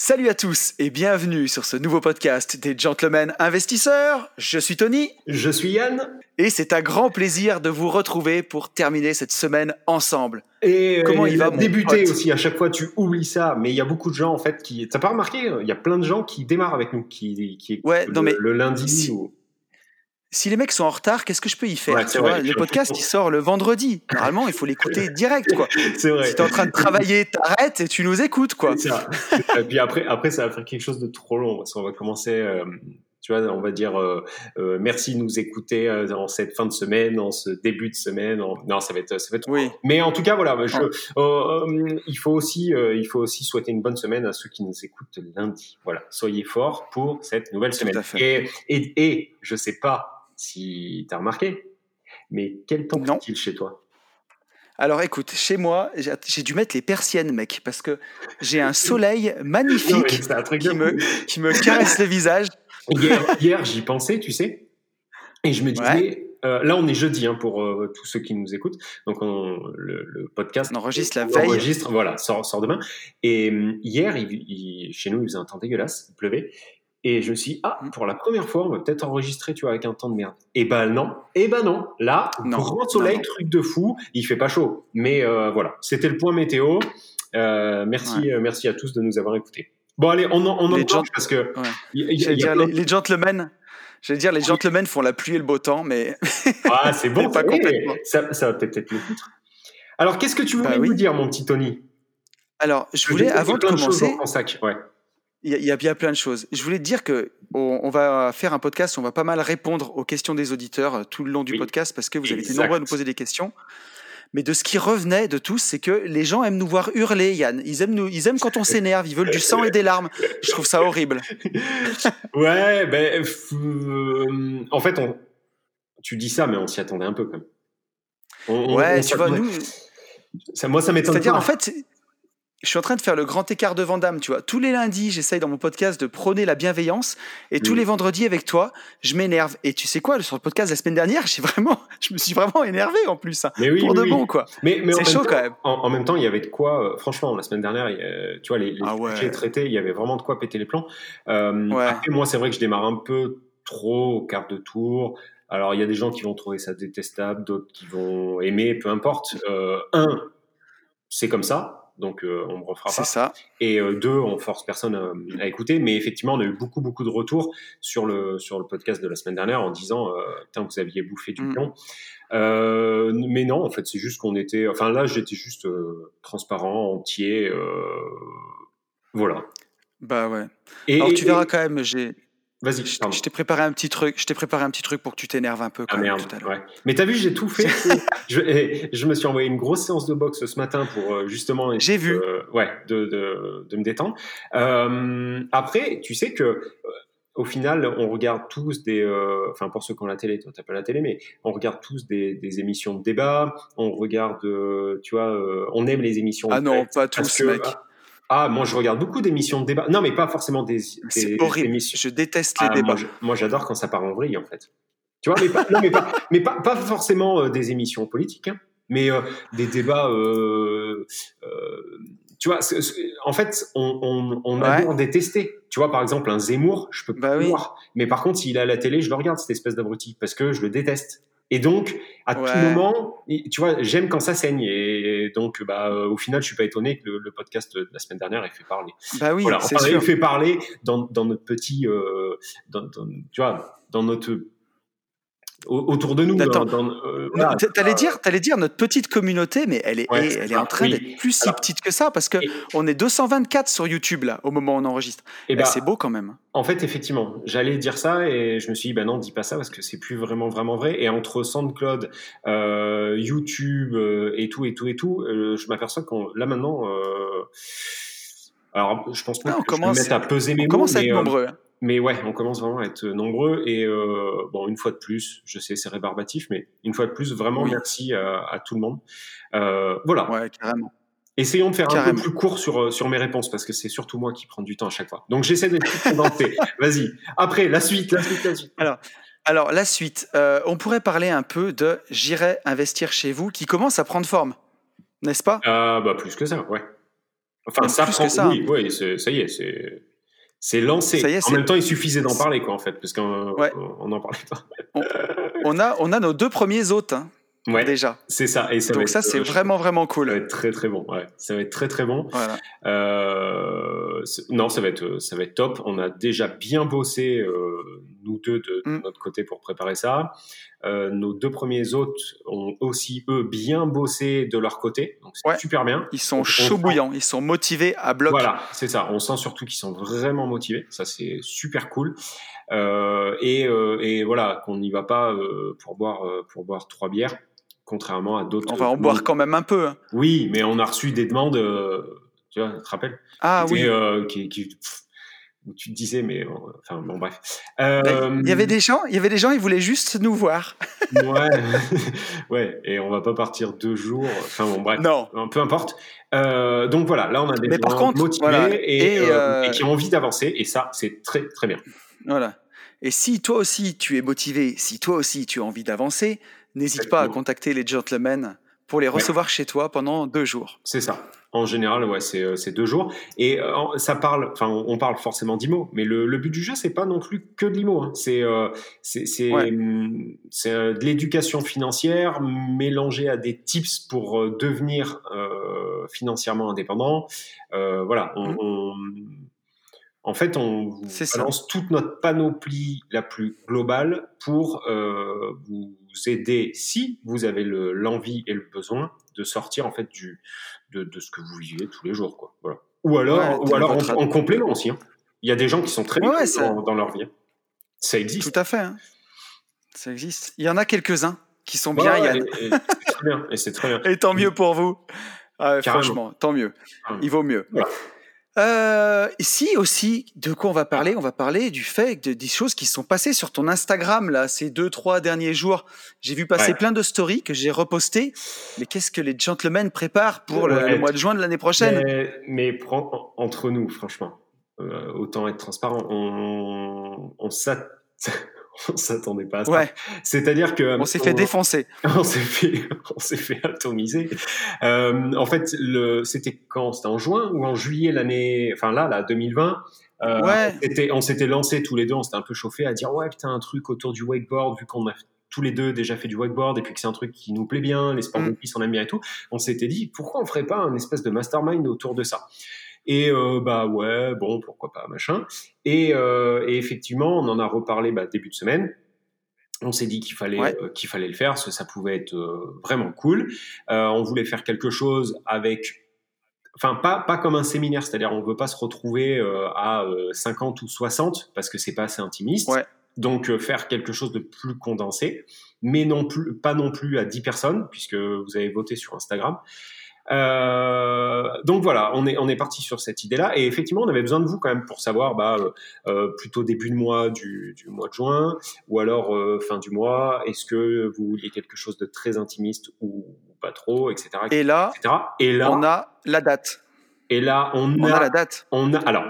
Salut à tous et bienvenue sur ce nouveau podcast des Gentlemen Investisseurs. Je suis Tony. Je suis Yann. Et c'est un grand plaisir de vous retrouver pour terminer cette semaine ensemble. Et euh, comment il va débuter aussi À chaque fois, tu oublies ça, mais il y a beaucoup de gens en fait qui. T'as pas remarqué Il y a plein de gens qui démarrent avec nous, qui, qui ouais, le, mais le lundi ou si les mecs sont en retard, qu'est-ce que je peux y faire tu vois, Le podcast, il sort le vendredi. Normalement, il faut l'écouter direct. Quoi. C'est vrai. Si tu es en train de travailler, t'arrêtes et tu nous écoutes. Quoi. Ça. et puis après, après, ça va faire quelque chose de trop long. Parce qu'on va commencer, euh, tu vois, on va dire euh, euh, merci de nous écouter en cette fin de semaine, en ce début de semaine. Non, ça va être, ça va être oui. Mais en tout cas, voilà, je, il, faut aussi, il faut aussi souhaiter une bonne semaine à ceux qui nous écoutent lundi. Voilà, soyez forts pour cette nouvelle semaine. Et, et, et je sais pas si tu as remarqué. Mais quel temps fait-il chez toi? Alors écoute, chez moi, j'ai dû mettre les persiennes, mec, parce que j'ai un soleil magnifique qui, me, qui me caresse le visage. Hier, hier j'y pensais, tu sais, et je me disais, euh, là on est jeudi hein, pour euh, tous ceux qui nous écoutent, donc on, le, le, podcast on enregistre la veille, enregistre, voilà, sort, sort demain. Et euh, hier, il, il, chez nous, il faisait un temps dégueulasse, il pleuvait, et je me suis dit, ah, pour la première fois, on va peut-être enregistrer, tu vois, avec un temps de merde. Et ben non, et ben non. Là, non, grand soleil, non, non. truc de fou. Il fait pas chaud. Mais euh, voilà, c'était le point météo. Euh, merci, Ouais. euh, merci à tous de nous avoir écoutés. Bon, allez, on en, on Les en gens- parce que Ouais. il y a- il y a J'allais dire, plein- les, les gentlemen, j'allais dire, les gentlemen font la pluie et le beau temps, mais Ah, c'est bon, pas complètement. ça, ça va peut-être le foutre. Alors, qu'est-ce que tu voulais Bah oui. nous dire, mon petit Tony? Alors, je voulais, avant de commencer, ton sac, ouais. Il y, a- bien plein de choses. Je voulais te dire que on, on va faire un podcast, on va pas mal répondre aux questions des auditeurs euh, tout le long du Oui. podcast parce que vous avez été nombreux à nous poser des questions. Mais de ce qui revenait de tous, c'est que les gens aiment nous voir hurler, Yann. Ils aiment, nous, ils aiment quand on s'énerve, ils veulent du sang et des larmes. Je trouve ça horrible. Ouais, ben, euh, en fait, on, tu dis ça, mais on s'y attendait un peu quand même. On- Ouais, on tu vois, nous, ça, moi, ça m'étonne C'est-à-dire, en fait, je suis en train de faire le grand écart de Vandame, tu vois. Tous les lundis, j'essaye dans mon podcast de prôner la bienveillance, et tous Mm. les vendredis avec toi, je m'énerve. Et tu sais quoi, sur le podcast la semaine dernière, j'ai vraiment, je me suis vraiment énervé en plus, hein, mais oui, pour oui, de oui. bon, quoi. Mais, C'est chaud temps- quand même. En, en même temps, il y avait de quoi. euh, franchement, la semaine dernière, a- tu vois, les, les Ah ouais. sujets traités, il y avait vraiment de quoi péter les plans. Euh, Ouais. Après, moi, c'est vrai que je démarre un peu trop au quart de tour. Alors, il y a des gens qui vont trouver ça détestable, d'autres qui vont aimer, peu importe. Euh, un, c'est comme ça, donc euh, on ne refera C'est pas. ça. Et euh, deux, on force personne à, à écouter. Mais effectivement, on a eu beaucoup, beaucoup de retours sur le, sur le podcast de la semaine dernière en disant euh, Putain, vous aviez bouffé du Mm. plomb. Euh, mais non, en fait, c'est juste qu'on était. Enfin, là, j'étais juste euh, transparent, entier. euh, voilà. Bah ouais. Et, Alors et- tu verras et- quand même, j'ai, Vas-y, je pardon. je t'ai préparé un petit truc, je t'ai préparé un petit truc pour que tu t'énerves un peu quand Ah même merde, tout à ouais. Mais t'as vu, j'ai tout fait. je, et je me suis envoyé une grosse séance de boxe ce matin pour euh, justement. J'ai vu. euh, ouais, de, de, de me détendre. Euh, après, tu sais que. euh, Au final, on regarde tous des, euh, enfin pour ceux qui ont la télé, toi t'as pas la télé, mais on regarde tous des, des émissions de débat. On regarde, euh, tu vois, euh, on aime les émissions. Ah non, pas tous, que- mec. Ah, moi je regarde beaucoup d'émissions de débat. Non, mais pas forcément des, des, C'est des horrible. émissions. Je déteste les Ah, débats. moi, j'adore quand ça part en vrille, en fait. Tu vois, mais pas, non, mais pas, mais pas, pas forcément euh, des émissions politiques, hein, mais euh, des débats. euh, euh, tu vois, en fait, on, on, on Ouais. adore détester. Tu vois, par exemple, un Zemmour, je peux pas Bah le oui. voir. Mais par contre, s'il est à la télé, je le regarde, cette espèce d'abruti, parce que je le déteste. Et donc, à tout moment, tu vois, j'aime quand ça saigne. Et donc, bah, au final, je suis pas étonné que le, le podcast de la semaine dernière ait fait parler. Bah oui, Voilà, c'est enfin, sûr. il fait parler dans, dans notre petit, euh, dans, dans- tu vois, dans notre autour de nous. Dans, euh, voilà. T'allais dire, t'allais dire notre petite communauté, mais elle est, Ouais, elle est en train oui. d'être plus si petite que ça parce que Et- on est 224 sur YouTube là au moment où on enregistre. Et Eh, bah, c'est beau quand même. en fait, effectivement, j'allais dire ça et je me suis dit, bah non, dis pas ça parce que c'est plus vraiment vraiment vrai. Et entre SoundCloud, euh, YouTube euh, et tout et tout et tout, euh, je m'aperçois qu'on là maintenant. alors, je pense pas Ah, que je me mettre à peser mes On mots, commence à être nombreux. hein. Mais ouais, on commence vraiment à être nombreux et euh, bon, une fois de plus, je sais c'est rébarbatif, mais une fois de plus, vraiment Oui. merci à, à tout le monde. Euh, voilà. Ouais, carrément. Essayons de faire un peu plus court sur euh, sur mes réponses parce que c'est surtout moi qui prends du temps à chaque fois. Donc j'essaie d'être plus condensé. Vas-y. Après la suite, la suite, la suite. Alors la suite, euh, on pourrait parler un peu de J'irai investir chez vous qui commence à prendre forme, n'est-ce pas? Ah bah plus que ça, ouais. Enfin, ça prend. Ça. Oui, oui ça y est, c'est. C'est lancé. en même temps, il suffisait d'en parler, quoi, en fait, parce qu'on n'en parlait pas. on, a, on a nos deux premiers hôtes. Hein ouais, déjà. C'est ça. Et ça Donc ça, c'est euh, vraiment, vraiment cool. Ça va être très, très bon. Ouais. Ça va être très, très bon. Voilà. Euh, non, ça va, être, ça va être top. On a déjà bien bossé, euh, nous deux, de, mm. notre côté pour préparer ça. Euh, nos deux premiers hôtes ont aussi, eux, bien bossé de leur côté. Donc c'est super bien. Ils sont chauds bouillants. Ils sont motivés à bloc. Voilà, c'est ça. On sent surtout qu'ils sont vraiment motivés. Ça, c'est super cool. Euh, et, euh, et, voilà, qu'on n'y va pas euh, pour boire pour boire trois bières contrairement à d'autres. On va en boire quand même un peu. Hein. Oui, mais on a reçu des demandes, euh, tu vois, tu te rappelles? Ah oui. Euh, qui, tu te disais, mais enfin bon bref. Euh, il y avait des gens, il y avait des gens, ils voulaient juste nous voir. ouais, ouais, et on va pas partir deux jours. Enfin bon bref. Non. Peu importe. donc voilà, là on a des gens motivés et, et, qui ont envie d'avancer, et ça c'est très très bien. Voilà. Et si toi aussi tu es motivé, si toi aussi tu as envie d'avancer, n'hésite pas à contacter les gentlemen pour les recevoir chez toi pendant deux jours. C'est ça. En général, ouais, c'est euh, deux jours. Et euh, ça parle, enfin, on parle forcément d'IMO, mais le, but du jeu, c'est pas non plus que de l'IMO. Hein. C'est euh, c'est de l'éducation financière mélangée à des tips pour devenir financièrement indépendant. voilà, on, mmh. En fait, on lance toute notre panoplie la plus globale pour vous aider, si vous avez l'envie et le besoin, de sortir en fait du, de, ce que vous vivez tous les jours. Quoi. Voilà. Ou alors, ou alors en, complément aussi. Hein. Il y a des gens qui sont très bien dans, leur vie. Hein. Ça existe. Tout à fait. Hein. Ça existe. Il y en a quelques-uns qui sont bien, Yann. Et. Et c'est très bien. Et tant mieux pour vous. Ah franchement, tant mieux. Il vaut mieux. Euh, ici aussi, de quoi on va parler? On va parler du fait de, des choses qui sont passées sur ton Instagram là ces deux trois derniers jours. J'ai vu passer plein de stories que j'ai repostées. Mais qu'est-ce que les gentlemen préparent pour le, mois de juin de l'année prochaine? Mais, mais entre nous, franchement, euh, autant être transparent. On, on, on s'attendait pas à ça. Ouais. C'est-à-dire que on s'est fait défoncer. On s'est fait, on s'est fait atomiser. Euh, en fait, le, c'était quand? C'était en juin ou en juillet l'année, enfin là, là, 2020. Euh, ouais. on s'était lancé tous les deux, on s'était un peu chauffé à dire ouais putain un truc autour du wakeboard vu qu'on a tous les deux déjà fait du wakeboard et puis que c'est un truc qui nous plaît bien, les sports mm. de piste on aime bien et tout. On s'était dit pourquoi on ferait pas un espèce de mastermind autour de ça? Et euh, bah ouais, bon, pourquoi pas, machin. Et, euh, et effectivement, on en a reparlé bah, début de semaine. On s'est dit qu'il fallait euh, qu'il fallait le faire, parce que ça pouvait être vraiment cool. on voulait faire quelque chose avec enfin pas pas comme un séminaire, c'est-à-dire on veut pas se retrouver à 50 ou 60 parce que c'est pas assez intimiste. Ouais. Donc faire quelque chose de plus condensé, mais non plus pas non plus à 10 personnes puisque vous avez voté sur Instagram. Euh, donc voilà, on est, on est parti sur cette idée-là. Et effectivement, on avait besoin de vous quand même pour savoir bah, euh, euh plutôt début de mois du, du, mois de juin ou alors euh, fin du mois. Est-ce que vous vouliez quelque chose de très intimiste ou pas trop, etc. et, là, et là, on a la date. Et là, on, a, a la date. On a, alors,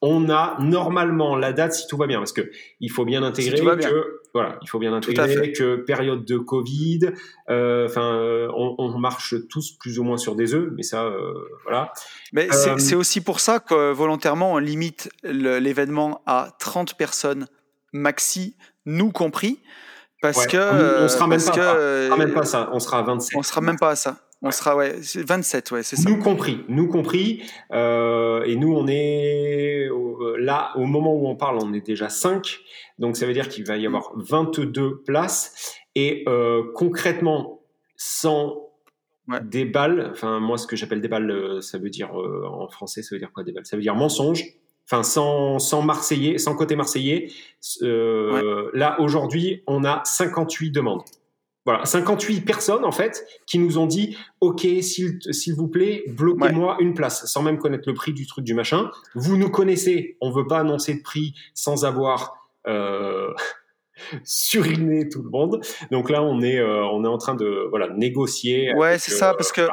on a normalement la date si tout va bien, parce que il faut bien intégrer que voilà, il faut bien intégrer que période de Covid, euh, enfin, euh, on, marche tous plus ou moins sur des œufs, mais ça, euh, voilà. Mais c'est aussi pour ça que volontairement on limite l'événement à 30 personnes maxi, nous compris, parce que on, sera même pas, sera même pas ça, on sera à 27. On sera même pas à ça. On sera ouais, 27, ouais, c'est ça. Nous compris, nous compris. Euh, et nous, on est euh, là, au moment où on parle, on est déjà 5. Donc ça veut dire qu'il va y avoir 22 places. Et euh, concrètement, sans des balles, enfin moi ce que j'appelle des balles, ça veut dire en français, ça veut dire quoi des balles? Ça veut dire mensonge. Enfin, sans, sans Marseillais, sans côté Marseillais. Là, aujourd'hui, on a 58 demandes. Voilà, 58 personnes en fait qui nous ont dit OK, s'il vous plaît, bloquez-moi une place sans même connaître le prix du truc du machin. Vous nous connaissez, on veut pas annoncer de prix sans avoir euh, suriné tout le monde. Donc là, on est euh, on est en train de voilà négocier. Ouais, c'est ça, parce que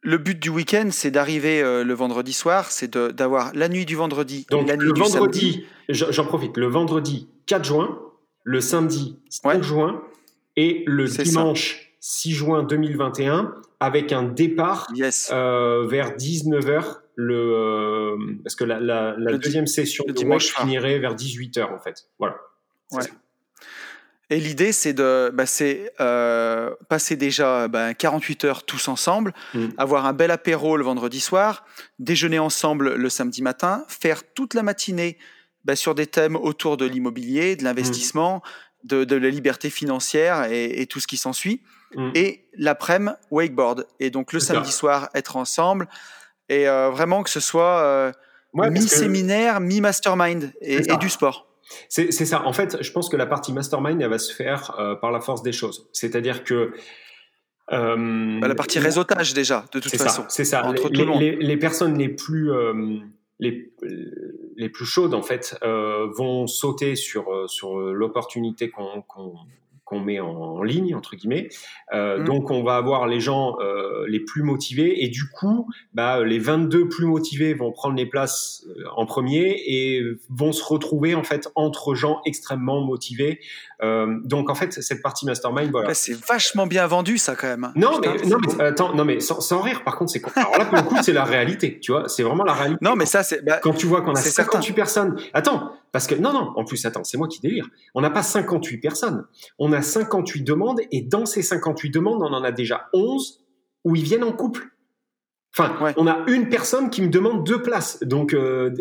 le but du week-end, c'est d'arriver euh, le vendredi soir, c'est d'avoir la nuit du vendredi Donc, la nuit le vendredi, j'en profite, le vendredi 4 juin, le samedi 5 juin et le dimanche 6 juin 2021 avec un départ euh, vers 19h le parce que la, la, deuxième session de dimanche finirait vers 18h en fait. Voilà. Et l'idée, c'est de bah, euh, passer déjà bah, 48 heures tous ensemble, mm. avoir un bel apéro le vendredi soir, déjeuner ensemble le samedi matin, faire toute la matinée bah, sur des thèmes autour de l'immobilier, de l'investissement, de, de, la liberté financière et, et tout ce qui s'ensuit. Mm. Et l'après-midi, wakeboard. Et donc le samedi soir, être ensemble. Et euh, vraiment que ce soit euh, mi-séminaire, mi-mastermind et, et du sport. C'est ça. En fait, je pense que la partie mastermind, elle va se faire euh, par la force des choses. C'est-à-dire que euh, bah, la partie réseautage déjà, de toute façon. C'est ça. Entre les, les, les, personnes les plus euh, les, les plus chaudes en fait vont sauter sur sur l'opportunité qu'on qu'on met en, ligne entre guillemets. Euh, mmh. Donc on va avoir les gens euh, les plus motivés et du coup, bah, les 22 plus motivés vont prendre les places euh, en premier et vont se retrouver en fait entre gens extrêmement motivés. Euh, donc en fait cette partie mastermind, voilà. c'est vachement bien vendu ça quand même. Non mais non mais attends non mais sans, sans, rire par contre c'est alors là pour le coup c'est la réalité tu vois c'est vraiment la réalité. Non mais ça c'est bah, quand tu vois qu'on a 58 personnes. Attends parce que non, non, en plus, attends, c'est moi qui délire. On n'a pas 58 personnes. On a 58 demandes et dans ces 58 demandes, on en a déjà 11 où ils viennent en couple. Enfin, on a une personne qui me demande deux places. Donc, euh,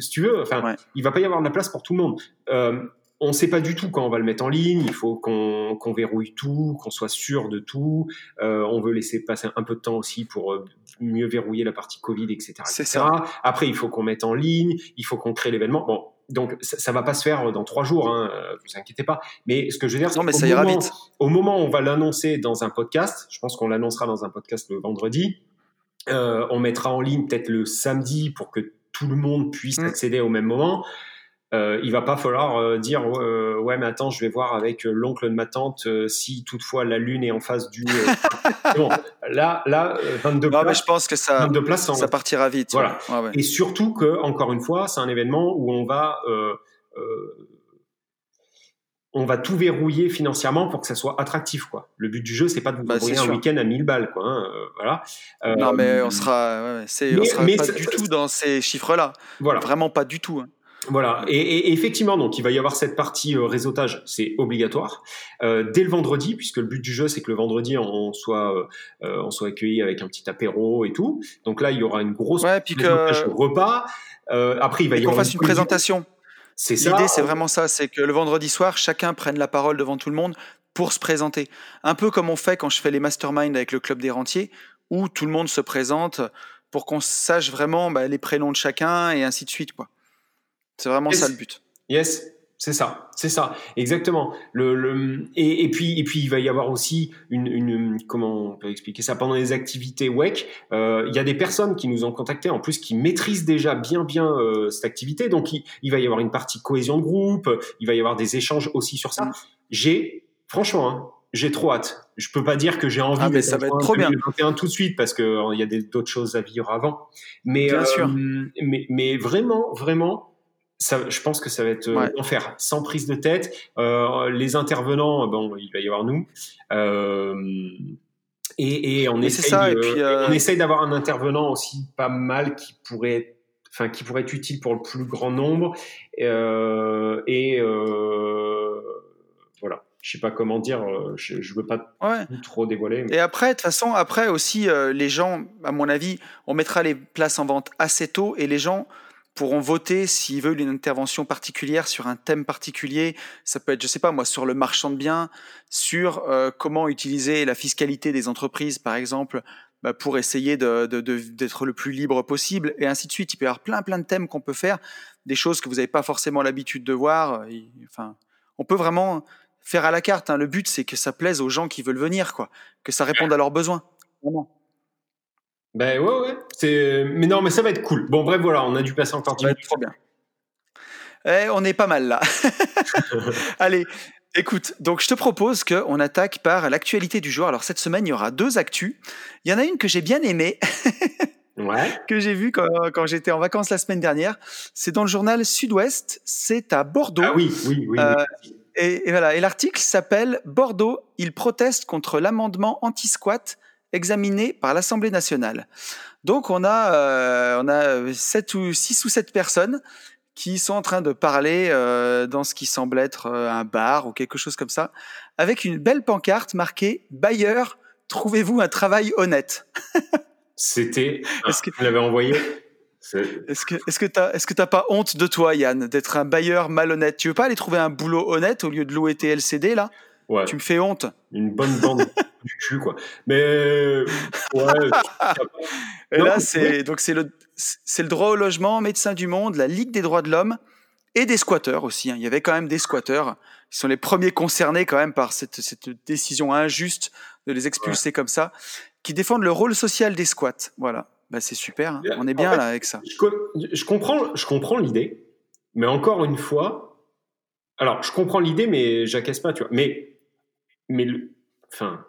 si tu veux, enfin, il va pas y avoir de la place pour tout le monde. Euh, on ne sait pas du tout quand on va le mettre en ligne. Il faut qu'on verrouille tout, qu'on soit sûr de tout. Euh, on veut laisser passer un peu de temps aussi pour euh, mieux verrouiller la partie Covid, etc. C'est Ça. Après, il faut qu'on mette en ligne. Il faut qu'on crée l'événement. Bon, donc ça, ne va pas se faire dans trois jours, hein, euh, vous inquiétez pas. Mais ce que je veux dire, c'est ira vite. au moment où on va l'annoncer dans un podcast, je pense qu'on l'annoncera dans un podcast le vendredi. Euh, on mettra en ligne peut-être le samedi pour que tout le monde puisse mm. accéder au même moment euh, il va pas falloir euh, dire euh, ouais mais attends je vais voir avec euh, l'oncle de ma tante si toutefois la lune est en face du bon là là 22 places, mais je pense que ça places, ça partira vite voilà et surtout que encore une fois c'est un événement où on va on va tout verrouiller financièrement pour que ça soit attractif quoi. Le but du jeu c'est pas de vous bah, un week-end à 1000 balles quoi. Hein, voilà. non mais on sera, c'est, on sera pas du tout dans ces chiffres là. Voilà. Vraiment pas du tout. Hein. Voilà, et, effectivement, donc il va y avoir cette partie euh, réseautage, c'est obligatoire euh, dès le vendredi, puisque le but du jeu c'est que le vendredi on soit euh, on soit accueilli avec un petit apéro et tout. Donc là, il y aura une grosse ouais, puis que... repas. après, il va y avoir fasse une, présentation. C'est ça. L'idée, c'est vraiment ça, c'est que le vendredi soir, chacun prenne la parole devant tout le monde pour se présenter. Un peu comme on fait quand je fais les masterminds avec le club des rentiers, où tout le monde se présente pour qu'on sache vraiment bah, les prénoms de chacun et ainsi de suite, quoi. C'est vraiment ça le but. Yes, c'est ça, c'est ça, exactement. Le, le et, et, puis et puis il va y avoir aussi une, une comment on peut expliquer ça pendant les activités WEC. Euh, il y a des personnes qui nous ont contactés en plus qui maîtrisent déjà bien bien euh, cette activité. Donc il, il, va y avoir une partie cohésion de groupe, il va y avoir des échanges aussi sur ça. Mm. J'ai franchement, hein, j'ai trop hâte. Je peux pas dire que j'ai envie. Ah, mais ça va être trop bien. tout de suite parce que euh, il y a d'autres choses à vivre avant. Mais bien sûr. Mais mais vraiment vraiment ça, je pense que ça va être euh, enfer, sans prise de tête. Euh, les intervenants, bon, il va y avoir nous. Euh, et, et, on, essaye ça, et puis, on essaye d'avoir un intervenant aussi pas mal qui pourrait, enfin, qui pourrait être utile pour le plus grand nombre. et voilà je sais pas comment dire, je, je veux pas trop dévoiler. Et après, de toute façon, après aussi, les gens, à mon avis, on mettra les places en vente assez tôt et les gens pourront voter s'ils veulent une intervention particulière sur un thème particulier. Ça peut être, je sais pas moi, sur le marchand de biens, sur euh, comment utiliser la fiscalité des entreprises, par exemple, bah, pour essayer d'être de, de, le plus libre possible, et ainsi de suite. Il peut y avoir plein plein de thèmes qu'on peut faire, des choses que vous n'avez pas forcément l'habitude de voir. enfin, on peut vraiment faire à la carte. Hein. Le but, c'est que ça plaise aux gens qui veulent venir, quoi, que ça réponde à leurs besoins. Vraiment. Ben ouais, ouais. C'est... Mais non, mais ça va être cool. Bon, bref, voilà, on a dû passer encore 10 minutes. Trop bien. Eh, on est pas mal là. Allez, écoute, donc je te propose qu'on attaque par l'actualité du jour. Alors cette semaine, il y aura deux actus. Il y en a une que j'ai bien aimée. ouais. que j'ai vue quand, quand, j'étais en vacances la semaine dernière. C'est dans le journal Sud-Ouest. C'est à Bordeaux. Ah oui, oui, oui. Euh, et, et, voilà. Et l'article s'appelle Bordeaux, il proteste contre l'amendement anti-squat examiné par l'Assemblée nationale. Donc on a, euh, on a sept ou six ou sept personnes qui sont en train de parler euh, dans ce qui semble être euh, un bar ou quelque chose comme ça, avec une belle pancarte marquée Bailleur, trouvez-vous un travail honnête. C'était. Est-ce que vous l'avez envoyé? Est-ce que est-ce que t'as est-ce que t'as pas honte de toi, Yann, d'être un bailleur malhonnête? Tu veux pas aller trouver un boulot honnête au lieu de louer tes LCD là? Ouais. Tu me fais honte. Une bonne bande du cul quoi. Mais ouais. Et là c'est donc c'est le c'est le droit au logement, Médecins du Monde, la Ligue des droits de l'homme et des squatteurs aussi. Hein. Il y avait quand même des squatteurs. Ils sont les premiers concernés quand même par cette, cette décision injuste de les expulser comme ça, qui défendent le rôle social des squats. Voilà. Bah, c'est super. Hein. On est bien là avec ça. Je, je comprends, je comprends l'idée, mais encore une fois, alors je comprends l'idée, mais j'acquiesce pas, tu vois. Mais, mais le, enfin,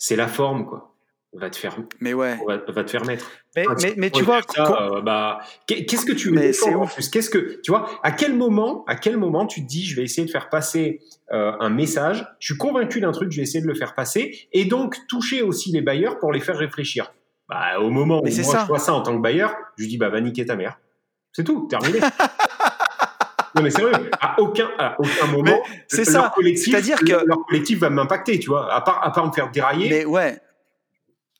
c'est la forme, quoi. Va te faire mais ouais. va, te faire mettre. Mais, mais, tu vois euh, bah qu'est-ce que tu veux en plus? Qu'est-ce que tu vois à quel moment à quel moment tu te dis je vais essayer de faire passer euh, un message? Je suis convaincu d'un truc je vais essayer de le faire passer et donc toucher aussi les bailleurs pour les faire réfléchir. Bah au moment où moi je vois ça en tant que bailleur je dis bah va niquer ta mère. C'est tout terminé non mais sérieux, à aucun, à aucun moment, c'est ça. C'est-à-dire que leur collectif va m'impacter, tu vois. À part, à part me faire dérailler. Mais ouais,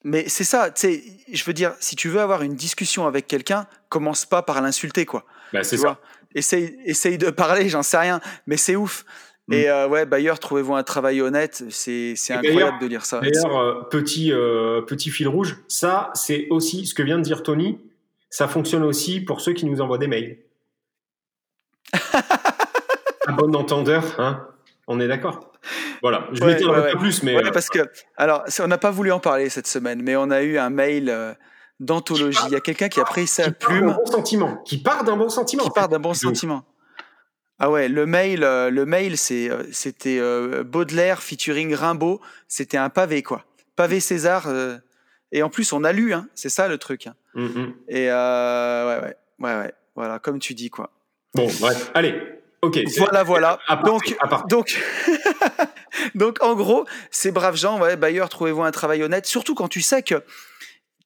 mais c'est ça, tu sais, je veux dire, si tu veux avoir une discussion avec quelqu'un, commence pas par l'insulter, quoi. Bah, c'est ça. Essaye, essaye de parler, j'en sais rien, mais c'est ouf. Mm. Et euh, ouais, d'ailleurs, trouvez-vous un travail honnête, c'est incroyable de lire ça. D'ailleurs, euh, petit, euh, petit fil rouge, ça, c'est aussi ce que vient de dire Tony, ça fonctionne aussi pour ceux qui nous envoient des mails. un bon entendeur, hein, on est d'accord voilà, je vais dire un peu plus, mais. parce que, alors, on n'a pas voulu en parler cette semaine, mais on a eu un mail euh, d'anthologie. Il y a quelqu'un qui a pris sa plume. Part bon sentiment. Qui part d'un bon sentiment. Qui part d'un bon sentiment. Ah ouais, le mail, euh, le mail, c'est, euh, c'était Baudelaire featuring Rimbaud. C'était un pavé, quoi. Pavé César. et en plus, on a lu, hein. C'est ça le truc. Hein. Mm, mm. Et ouais, ouais, ouais, ouais. Voilà, comme tu dis, quoi. Bon, bref, allez, Ok. Voilà, voilà. donc, donc, donc, en gros, ces braves gens, ouais, bailleurs, trouvez-vous un travail honnête? Surtout quand tu sais que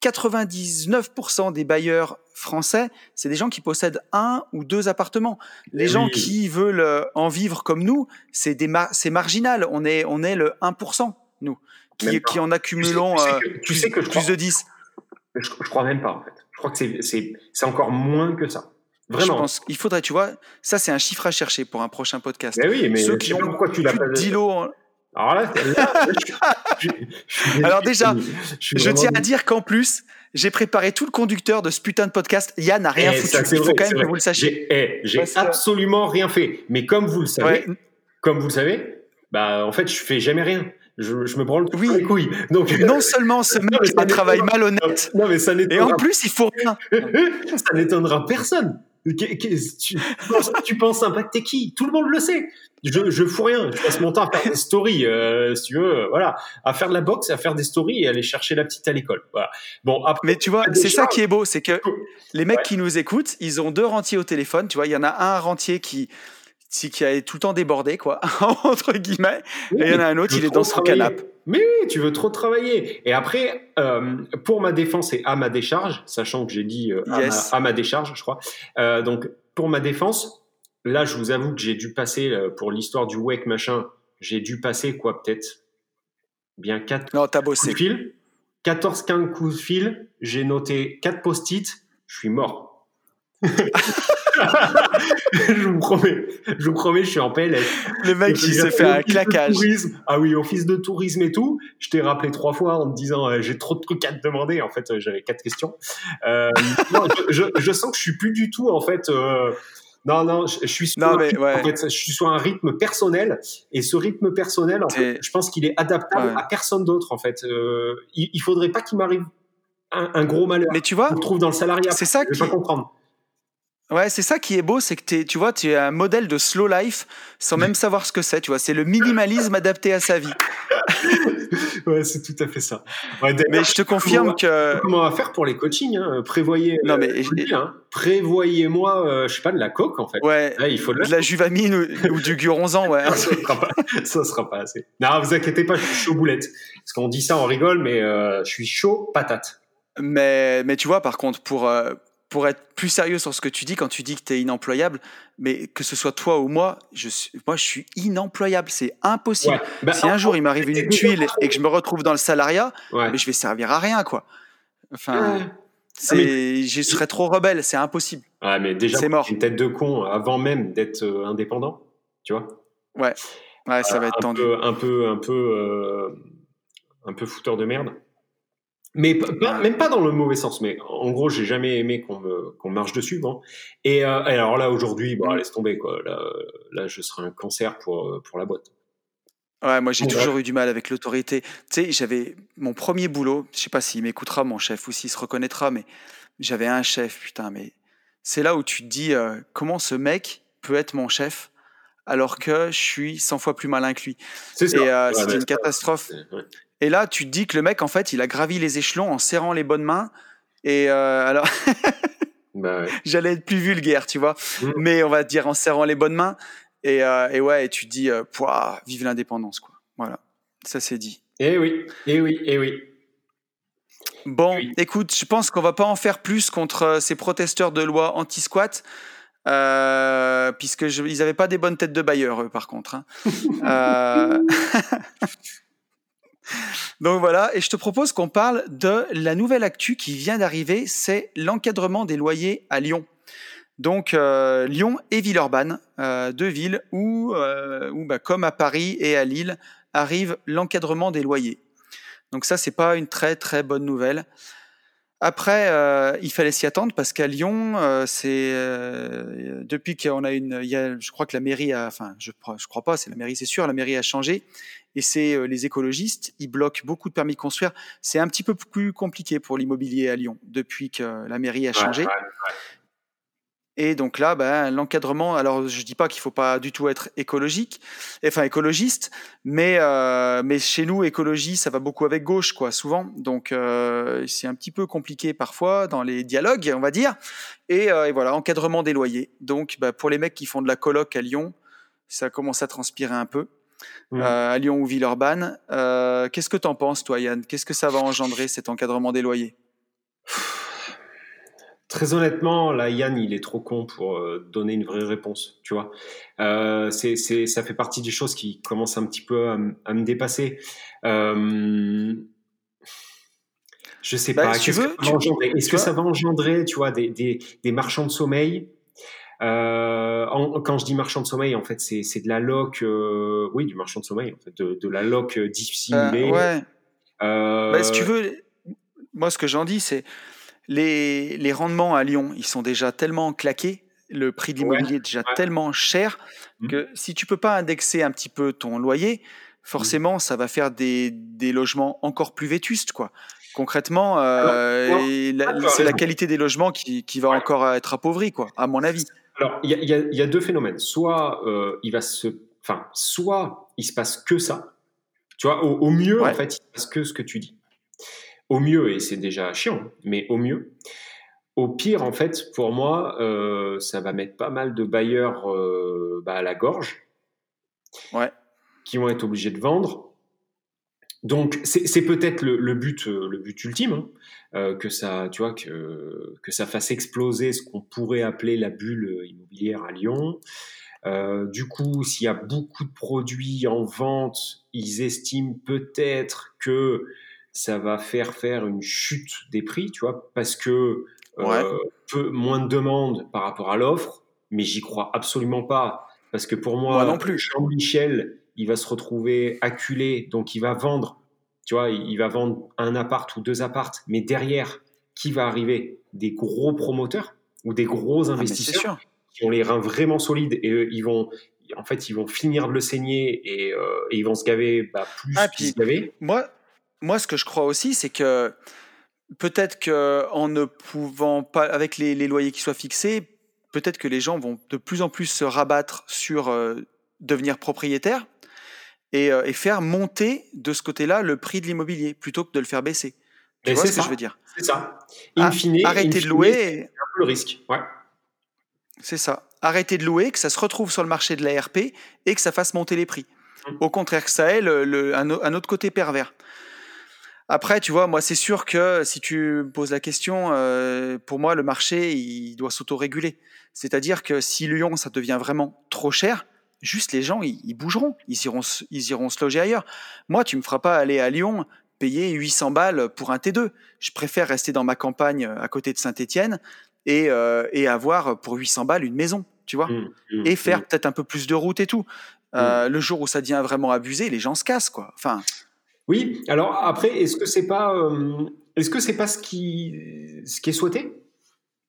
99% des bailleurs français, c'est des gens qui possèdent un ou deux appartements. Les gens qui veulent euh, en vivre comme nous, c'est des c'est marginal. On est on est le 1% nous qui, qui en accumulons tu sais, que, plus, plus de 10. Je, je crois même pas en fait. Je crois que c'est encore moins que ça. Vraiment. Je pense il faudrait, tu vois, ça c'est un chiffre à chercher pour un prochain podcast. Mais oui, mais Ceux qui ont pourquoi tu plus de Alors là, Alors déjà, je, tiens à dire qu'en plus, j'ai préparé tout le conducteur de ce putain de podcast. Yann n'a rien eh, foutu. Il faut quand même que vous le sachiez. J'ai eh, absolument rien fait. Mais comme vous le savez, comme vous le savez, bah en fait, je fais jamais rien. Je, je, me branle oui. les couilles. Donc non seulement ce mec a un travail malhonnête, non, mais ça et en plus il faut rien. ça n'étonnera personne. Tu, tu, penses, impacter qui? Tout le monde le sait. Je, je fous rien. Je passe mon temps à faire des stories, euh, si tu veux, voilà, à faire de la boxe, à faire des stories et aller chercher la petite à l'école. Voilà. Bon, après, mais tu vois, c'est ça qui est beau, c'est que les mecs qui nous écoutent, ils ont deux rentiers au téléphone. Tu vois, il y en a un rentier qui qui a tout le temps débordé, quoi, entre guillemets. et il y en a un autre, il est dans son canapé. Mais oui, tu veux trop travailler. Et après, euh, pour ma défense et à ma décharge, sachant que j'ai dit euh, à, ma, décharge, je crois. Euh, donc, pour ma défense, là, je vous avoue que j'ai dû passer, pour l'histoire du WEC machin, j'ai dû passer, quoi, peut-être bien 4 non, as bossé. coups de fil. 14-15 coups de fil. J'ai noté 4 post-it. Je suis mort. je vous promets, je vous promets, je suis en PLS. Le mec, il s'est fait un claquage. Ah oui, office de tourisme et tout. Je t'ai rappelé trois fois en te disant euh, j'ai trop de trucs à te demander. En fait, euh, j'avais quatre questions. Euh, non, je, je, sens que je suis plus du tout en fait. Non, non, je, suis sur, un rythme, en fait, je suis sur un rythme personnel et ce rythme personnel, en fait, je pense qu'il est adaptable à personne d'autre. En fait, il, il faudrait pas qu'il m'arrive un, un, gros malheur. Mais tu vois, on trouve dans le salariat. C'est ça je qui... pas comprendre. Ouais, c'est ça qui est beau, c'est que tu vois, tu es un modèle de slow life sans même savoir ce que c'est. Tu vois, c'est le minimalisme adapté à sa vie. ouais, c'est tout à fait ça. mais je te confirme que. Comment on va faire pour les coachings hein? Prévoyez. Non, mais. Hein. Prévoyez-moi, euh, je sais pas, de la coque, en fait. Ouais. il faut de la, juvamine ou, du guronzan, ouais. ça, sera pas, ça sera pas assez. Non, vous inquiétez pas, je suis chaud boulette. Parce qu'on dit ça, on rigole, mais euh, je suis chaud patate. Mais, mais tu vois, par contre, pour, euh, pour être plus sérieux sur ce que tu dis, quand tu dis que tu es inemployable, mais que ce soit toi ou moi, je suis, moi, je suis inemployable. C'est impossible. Bah, si un jour il m'arrive une tuile et que je me retrouve dans le salariat, mais je vais servir à rien, quoi. Enfin, ah, c'est, je serais trop rebelle. C'est impossible. Ouais, mais déjà, c'est mort. Une tête de con avant même d'être euh, indépendant, tu vois. Ouais. Ouais, ça va être un tendu. Peu, un peu, un peu, euh, un peu fouteur de merde. Mais même pas dans le mauvais sens, mais en gros, j'ai jamais aimé qu'on me qu'on marche dessus. Bon. Et, euh, alors là, aujourd'hui, bon, laisse tomber quoi. Là, là, je serai un cancer pour pour la boîte. Ouais, moi j'ai toujours eu du mal avec l'autorité. Tu sais, j'avais mon premier boulot. Je sais pas s'il m'écoutera mon chef ou s'il se reconnaîtra, mais j'avais un chef. Putain, mais c'est là où tu te dis euh, comment ce mec peut être mon chef alors que je suis 100 fois plus malin que lui? C'est euh, c'était une catastrophe. Et là, tu te dis que le mec, en fait, il a gravi les échelons en serrant les bonnes mains. Et euh, alors, bah j'allais être plus vulgaire, tu vois. Mmh. Mais on va dire en serrant les bonnes mains. Et, euh, et ouais, et tu te dis, euh, vive l'indépendance, quoi. Voilà, ça c'est dit. Eh oui, eh oui, eh oui. Bon, écoute, je pense qu'on va pas en faire plus contre euh, ces protesteurs de loi anti-squat. Euh, puisque ils n'avaient pas des bonnes têtes de bailleurs, eux, par contre. Hein. euh... Donc voilà, et je te propose qu'on parle de la nouvelle actu qui vient d'arriver, c'est l'encadrement des loyers à Lyon. Donc euh, Lyon et Villeurbanne, euh, deux villes où, euh, où bah, comme à Paris et à Lille, arrive l'encadrement des loyers. Donc ça, c'est pas une très très bonne nouvelle. Après, euh, il fallait s'y attendre parce qu'à Lyon, euh, c'est euh, depuis qu'on a une, il y a, je crois que la mairie a, enfin, je, je crois pas, c'est la mairie, c'est sûr, la mairie a changé et c'est les écologistes, ils bloquent beaucoup de permis de construire. C'est un petit peu plus compliqué pour l'immobilier à Lyon depuis que la mairie a changé. Et donc là, ben, l'encadrement, alors je dis pas qu'il faut pas du tout être écologique, enfin écologiste, mais, euh, mais chez nous, écologie, ça va beaucoup avec gauche, quoi, souvent. Donc euh, c'est un petit peu compliqué parfois dans les dialogues, on va dire. Et, euh, et voilà, encadrement des loyers. Donc ben, pour les mecs qui font de la coloc à Lyon, ça commence à transpirer un peu. Mmh. À Lyon ou Villeurbanne. Qu'est-ce que tu en penses, toi, Yann? Qu'est-ce que ça va engendrer, cet encadrement des loyers? Très honnêtement, là, Yann, il est trop con pour euh, donner une vraie réponse, tu vois. Euh, c'est, c'est, ça fait partie des choses qui commencent un petit peu à, me dépasser. Euh, je sais bah, pas. Qu'est-ce que ça va engendrer? Est-ce que ça va engendrer, tu vois, des, des, des marchands de sommeil? Euh, quand je dis marchand de sommeil, en fait, c'est, c'est de la loc, euh, oui, du marchand de sommeil, en fait, de, de la loc dissimulée. ouais. Bah, si tu veux, moi, ce que j'en dis, c'est les, les rendements à Lyon, ils sont déjà tellement claqués, le prix de l'immobilier est déjà tellement cher mmh. que si tu peux pas indexer un petit peu ton loyer, forcément, ça va faire des, des logements encore plus vétustes, quoi. Concrètement, euh, c'est la qualité des logements qui, qui va encore être appauvrie, quoi, à mon avis. Alors, il y, y, y a, deux phénomènes. Soit euh, il va se, enfin, soit il se passe que ça. Tu vois, au, au mieux, en fait, il se passe que ce que tu dis au mieux, et c'est déjà chiant, mais au mieux. Au pire, en fait, pour moi, euh, ça va mettre pas mal de bailleurs euh, bah, à la gorge, ouais. qui vont être obligés de vendre. Donc, c'est peut-être le, but, euh, le but ultime, hein, que ça, tu vois, que, que ça fasse exploser ce qu'on pourrait appeler la bulle immobilière à Lyon. du coup, s'il y a beaucoup de produits en vente, ils estiment peut-être que ça va faire faire une chute des prix, tu vois, parce que euh, peu moins de demandes par rapport à l'offre, mais j'y crois absolument pas, parce que pour moi, non plus. Jean-Michel, il va se retrouver acculé, donc il va vendre, tu vois, il va vendre un appart ou deux appartes, mais derrière, qui va arriver? Des gros promoteurs ou des gros ah, investisseurs qui ont les reins vraiment solides et ils vont, en fait, ils vont finir de le saigner et, euh, ils vont se gaver bah, plus ah, qu'ils se gavaient. Moi, moi, ce que je crois aussi, c'est que peut-être qu'en ne pouvant pas, avec les, loyers qui soient fixés, peut-être que les gens vont de plus en plus se rabattre sur euh, devenir propriétaires. et, euh, et, faire monter de ce côté-là le prix de l'immobilier plutôt que de le faire baisser. Tu vois ce que je veux dire? C'est ça. In fine, arrêter de louer. Un peu le risque. Ouais. C'est ça. Arrêter de louer, que ça se retrouve sur le marché de l'ARP et que ça fasse monter les prix. Mmh. Au contraire, que ça ait le, un, autre côté pervers. Après, tu vois, moi, c'est sûr que si tu me poses la question, euh, pour moi, le marché, il doit s'autoréguler. C'est-à-dire que si Lyon, ça devient vraiment trop cher, juste les gens, ils, bougeront, ils iront, ils iront se loger ailleurs. Moi, tu me feras pas aller à Lyon payer 800 balles pour un T2. Je préfère rester dans ma campagne à côté de Saint-Étienne et, euh, et, avoir pour 800 balles une maison, tu vois, mmh, mmh, et faire mmh. peut-être un peu plus de route et tout. Euh, le jour où ça devient vraiment abusé, les gens se cassent, quoi. Enfin. Oui. Alors après, est-ce que c'est pas, euh, est-ce que c'est pas ce qui, ce qui est souhaité?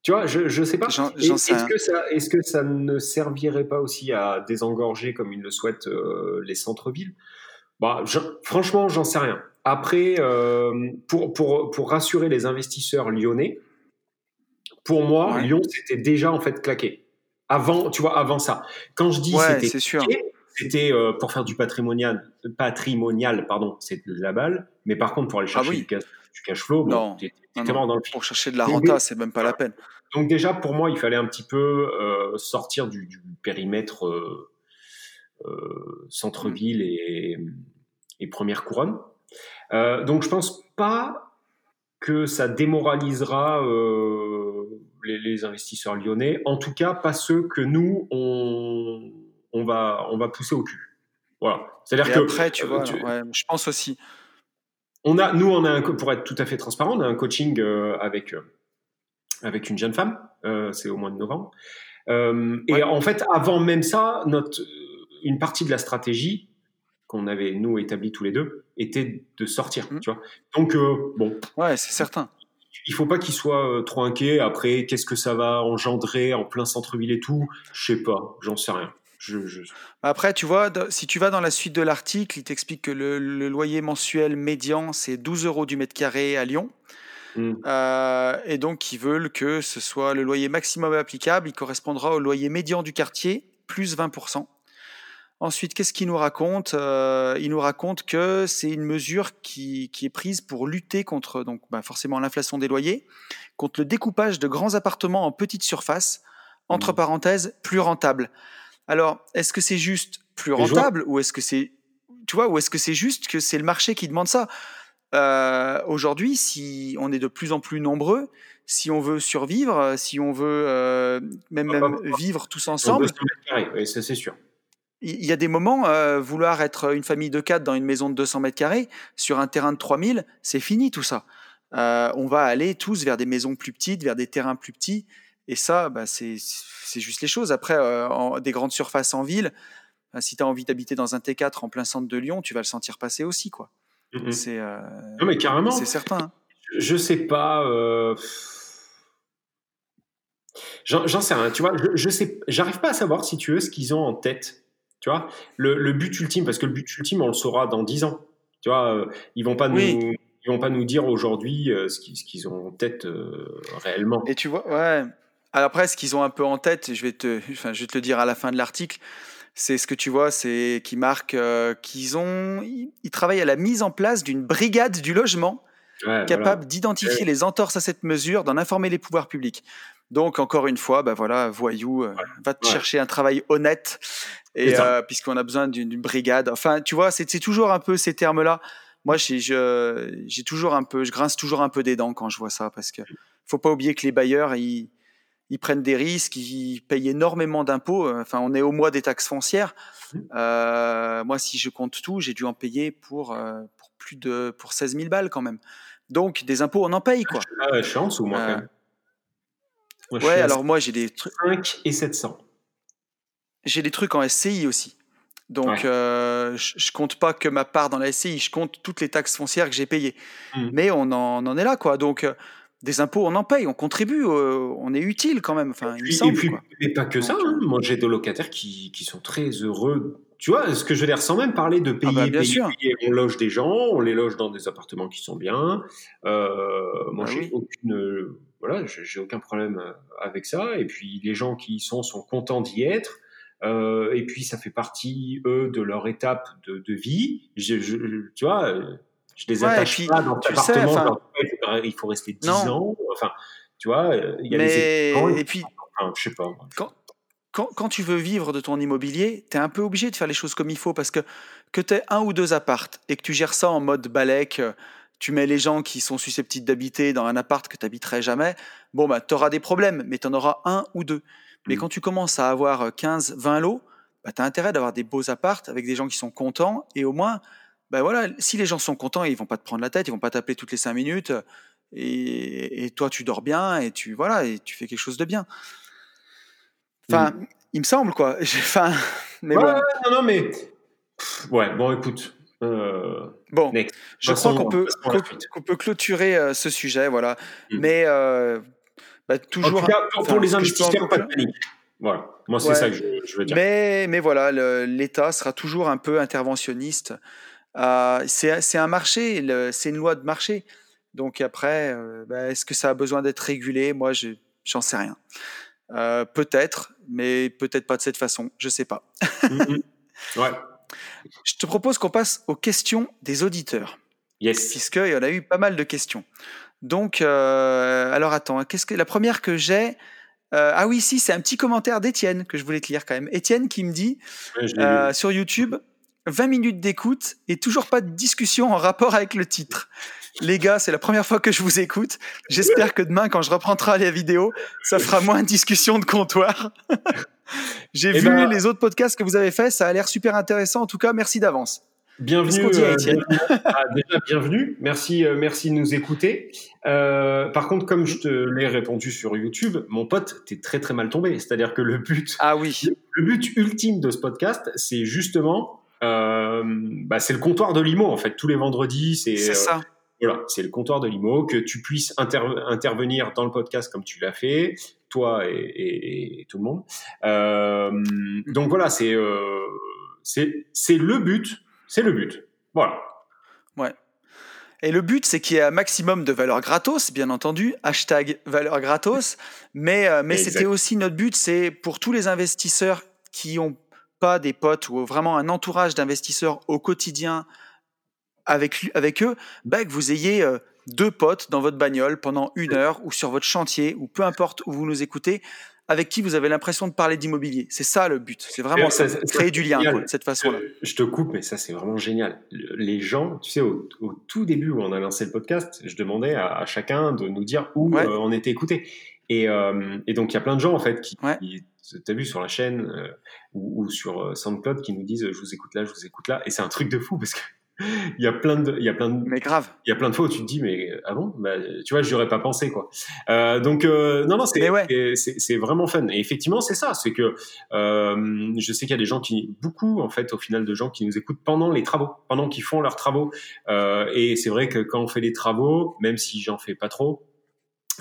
Tu vois, je ne sais pas. Est-ce que, ça, est que ça ne servirait pas aussi à désengorger, comme ils le souhaitent, euh, les centres-villes? Bah, Franchement, j'en sais rien. Après, euh, pour, pour, pour, rassurer les investisseurs lyonnais, pour moi, Lyon, c'était déjà en fait claqué. Avant, tu vois, avant ça. Quand je dis c'était c'était euh, pour faire du patrimonial, patrimonial pardon, c'est de la balle. Mais par contre, pour aller ah chercher du, cash, du, cash, flow, non, dans le pour chercher de la renta, c'est même pas la peine. Donc déjà, pour moi, il fallait un petit peu euh, sortir du, du périmètre euh, euh, centre-ville et, et, première couronne. donc je pense pas que ça démoralisera les, les, investisseurs lyonnais. En tout cas, pas ceux que nous on, on va on va pousser au cul. Voilà. C'est-à-dire que après, tu vois, Ouais, je pense aussi. On a, nous, on a un, pour être tout à fait transparent, on a un coaching avec avec une jeune femme. Euh, c'est au mois de novembre. Euh, et en fait, avant même ça, notre, une partie de la stratégie qu'on avait nous établie tous les deux était de sortir. Mmh. Tu vois Donc euh, bon. Ouais, c'est certain. Il faut pas qu'il soit trop inquiet. Après, qu'est-ce que ça va engendrer en plein centre-ville et tout? Je sais pas. J'en sais rien. Je, Après, tu vois, si tu vas dans la suite de l'article, il t'explique que le, le, loyer mensuel médian, c'est 12 euros du mètre carré à Lyon. Mmh. Euh, et donc, ils veulent que ce soit le loyer maximum applicable. Il correspondra au loyer médian du quartier, plus 20%. Ensuite, qu'est-ce qu'il nous raconte? Euh, Il nous raconte que c'est une mesure qui, qui, est prise pour lutter contre donc bah, forcément l'inflation des loyers, contre le découpage de grands appartements en petites surfaces, entre mmh. parenthèses, plus rentable. Alors, est-ce que c'est juste plus rentable ou est-ce que c'est tu vois, ou est-ce que c'est juste que c'est le marché qui demande ça? Euh, aujourd'hui, si on est de plus en plus nombreux, si on veut survivre, si on veut euh, même, ah, même vivre tous ensemble, oui, ça c'est sûr. Il y a des moments, euh, vouloir être une famille de quatre dans une maison de 200 mètres carrés, sur un terrain de 3000, c'est fini tout ça. on va aller tous vers des maisons plus petites, vers des terrains plus petits. Et ça, bah, c'est juste les choses. Après, en, des grandes surfaces en ville, bah, si tu as envie d'habiter dans un T4 en plein centre de Lyon, tu vas le sentir passer aussi. quoi. Mm-hmm. C'est euh, non mais carrément. C'est certain. Hein. Je, sais pas. Euh... J'en sais rien. Tu vois, je, sais. J'arrive pas à savoir si tu veux ce qu'ils ont en tête. Tu vois, le, le, but ultime, parce que le but ultime, on le saura dans 10 ans. Tu vois, euh, ils vont pas nous ils vont pas nous dire aujourd'hui euh, ce qu'ils ont en tête réellement. Et tu vois, ouais. Alors après, ce qu'ils ont un peu en tête, je vais te, enfin, je vais te le dire à la fin de l'article, c'est ce que tu vois, c'est qui marque euh, qu'ils ont, ils travaillent à la mise en place d'une brigade du logement capable d'identifier les entorses à cette mesure, d'en informer les pouvoirs publics. Donc encore une fois, bah voilà, voyou, euh, va te chercher un travail honnête et euh, puisqu'on a besoin d'une brigade. Enfin, tu vois, c'est toujours un peu ces termes-là. Moi, j'ai toujours un peu, je grince toujours un peu des dents quand je vois ça parce que faut pas oublier que les bailleurs, ils ils prennent des risques, ils payent énormément d'impôts. Enfin, on est au mois des taxes foncières. Mmh. Euh, moi, si je compte tout, j'ai dû en payer pour, euh, pour plus de pour 16 000 balles quand même. Donc, des impôts, on en paye quoi. Ah, je suis en dessous, moi, quand même. ouais, alors moi, j'ai des trucs. 5 et 700. J'ai des trucs en SCI aussi. Donc, euh, je, je, compte pas que ma part dans la SCI, je compte toutes les taxes foncières que j'ai payées. Mmh. Mais on en, on en, est là, quoi. Donc, des impôts, on en paye, on contribue, euh, on est utile quand même. Enfin, il semble, et pas que ça. Hein. Moi, j'ai des locataires qui, qui, sont très heureux. Tu vois, ce que je veux dire, sans même parler de payer, ah bah, payer, on loge des gens, on les loge dans des appartements qui sont bien. Euh, moi, ah j'ai aucune, voilà, j'ai aucun problème avec ça. Et puis, les gens qui y sont sont contents d'y être. et puis ça fait partie eux de leur étape de, vie. Je, tu vois, je les attache pas dans appartement. Il faut rester 10 ans. Enfin, tu vois, il y a mais, et puis, je sais pas. Quand, quand, quand, tu veux vivre de ton immobilier, tu es un peu obligé de faire les choses comme il faut parce que que tu aies un ou deux appartes et que tu gères ça en mode balèque, tu mets les gens qui sont susceptibles d'habiter dans un appart que tu n'habiterais jamais, bon, bah, tu auras des problèmes, mais tu en auras un ou deux. Mais mmh. quand tu commences à avoir 15, 20 lots, bah, tu as intérêt d'avoir des beaux appartes avec des gens qui sont contents et au moins, bah, voilà, si les gens sont contents, ils vont pas te prendre la tête, ils vont pas t'appeler toutes les 5 minutes et, toi tu dors bien et tu voilà et tu fais quelque chose de bien. Enfin, mmh. il me semble quoi. Enfin, mais non, non, mais ouais, bon, écoute. Euh, bon, je crois qu'on peut, qu'on peut clôturer euh, ce sujet, voilà. Mmh. Mais euh, bah, toujours. En tout cas, pour, les investisseurs, pas de panique. Voilà, moi c'est ça que je, veux dire. Mais, mais voilà, l'État sera toujours un peu interventionniste. C'est un marché, c'est une loi de marché. Donc après, bah, est-ce que ça a besoin d'être régulé? Moi, j'en sais rien. peut-être, mais peut-être pas de cette façon. Je sais pas. Mmh, mmh. ouais. Je te propose qu'on passe aux questions des auditeurs. Yes. Puisqu'il y en a eu pas mal de questions. Donc, euh, alors attends, qu'est-ce que la première que j'ai euh, Ah oui, si, c'est un petit commentaire d'Étienne que je voulais te lire quand même. Étienne qui me dit euh, sur YouTube 20 minutes d'écoute et toujours pas de discussion en rapport avec le titre. Les gars, c'est la première fois que je vous écoute. J'espère que demain, quand je reprendrai la vidéo, ça fera moins de discussion de comptoir. J'ai eh vu ben, les autres podcasts que vous avez faits, ça a l'air super intéressant. En tout cas, merci d'avance. Bienvenue, euh, ah, déjà bienvenue. Merci, euh, merci de nous écouter. Euh, par contre, comme je te l'ai répondu sur YouTube, mon pote, t'es très très mal tombé. C'est-à-dire que le but, ah oui, le but ultime de ce podcast, c'est justement, bah, c'est le comptoir de Limo en fait. Tous les vendredis, c'est ça. Voilà, c'est le comptoir de Limo, que tu puisses intervenir dans le podcast comme tu l'as fait, toi et, tout le monde. Euh, donc voilà, euh, c'est c'est le but, c'est le but. Voilà. Ouais. Et le but, c'est qu'il y ait un maximum de valeur gratos, bien entendu, hashtag valeur gratos, mais, euh, mais c'était aussi notre but, c'est pour tous les investisseurs qui n'ont pas des potes ou vraiment un entourage d'investisseurs au quotidien avec, avec eux, bah, que vous ayez euh, deux potes dans votre bagnole pendant une heure ou sur votre chantier ou peu importe où vous nous écoutez, avec qui vous avez l'impression de parler d'immobilier. C'est ça le but. C'est vraiment ça, créer du lien de cette façon-là. Je te coupe, mais ça c'est vraiment génial. Les gens, tu sais, au, tout début où on a lancé le podcast, je demandais à, chacun de nous dire où euh, on était écouté. Et, euh, et, donc il y a plein de gens en fait qui, as vu sur la chaîne ou, ou, sur SoundCloud qui nous disent je vous écoute là, je vous écoute là. Et c'est un truc de fou parce que il y a plein de, il y a plein de, mais grave. Il y a plein de fois où tu te dis, mais ah bon, bah, tu vois, j'aurais pas pensé quoi. Euh, donc euh, non, non, c'est, c'est, vraiment fun. Et effectivement, c'est ça, c'est que euh, je sais qu'il y a des gens qui, beaucoup en fait, au final, de gens qui nous écoutent pendant les travaux, pendant qu'ils font leurs travaux. Euh, et c'est vrai que quand on fait des travaux, même si j'en fais pas trop,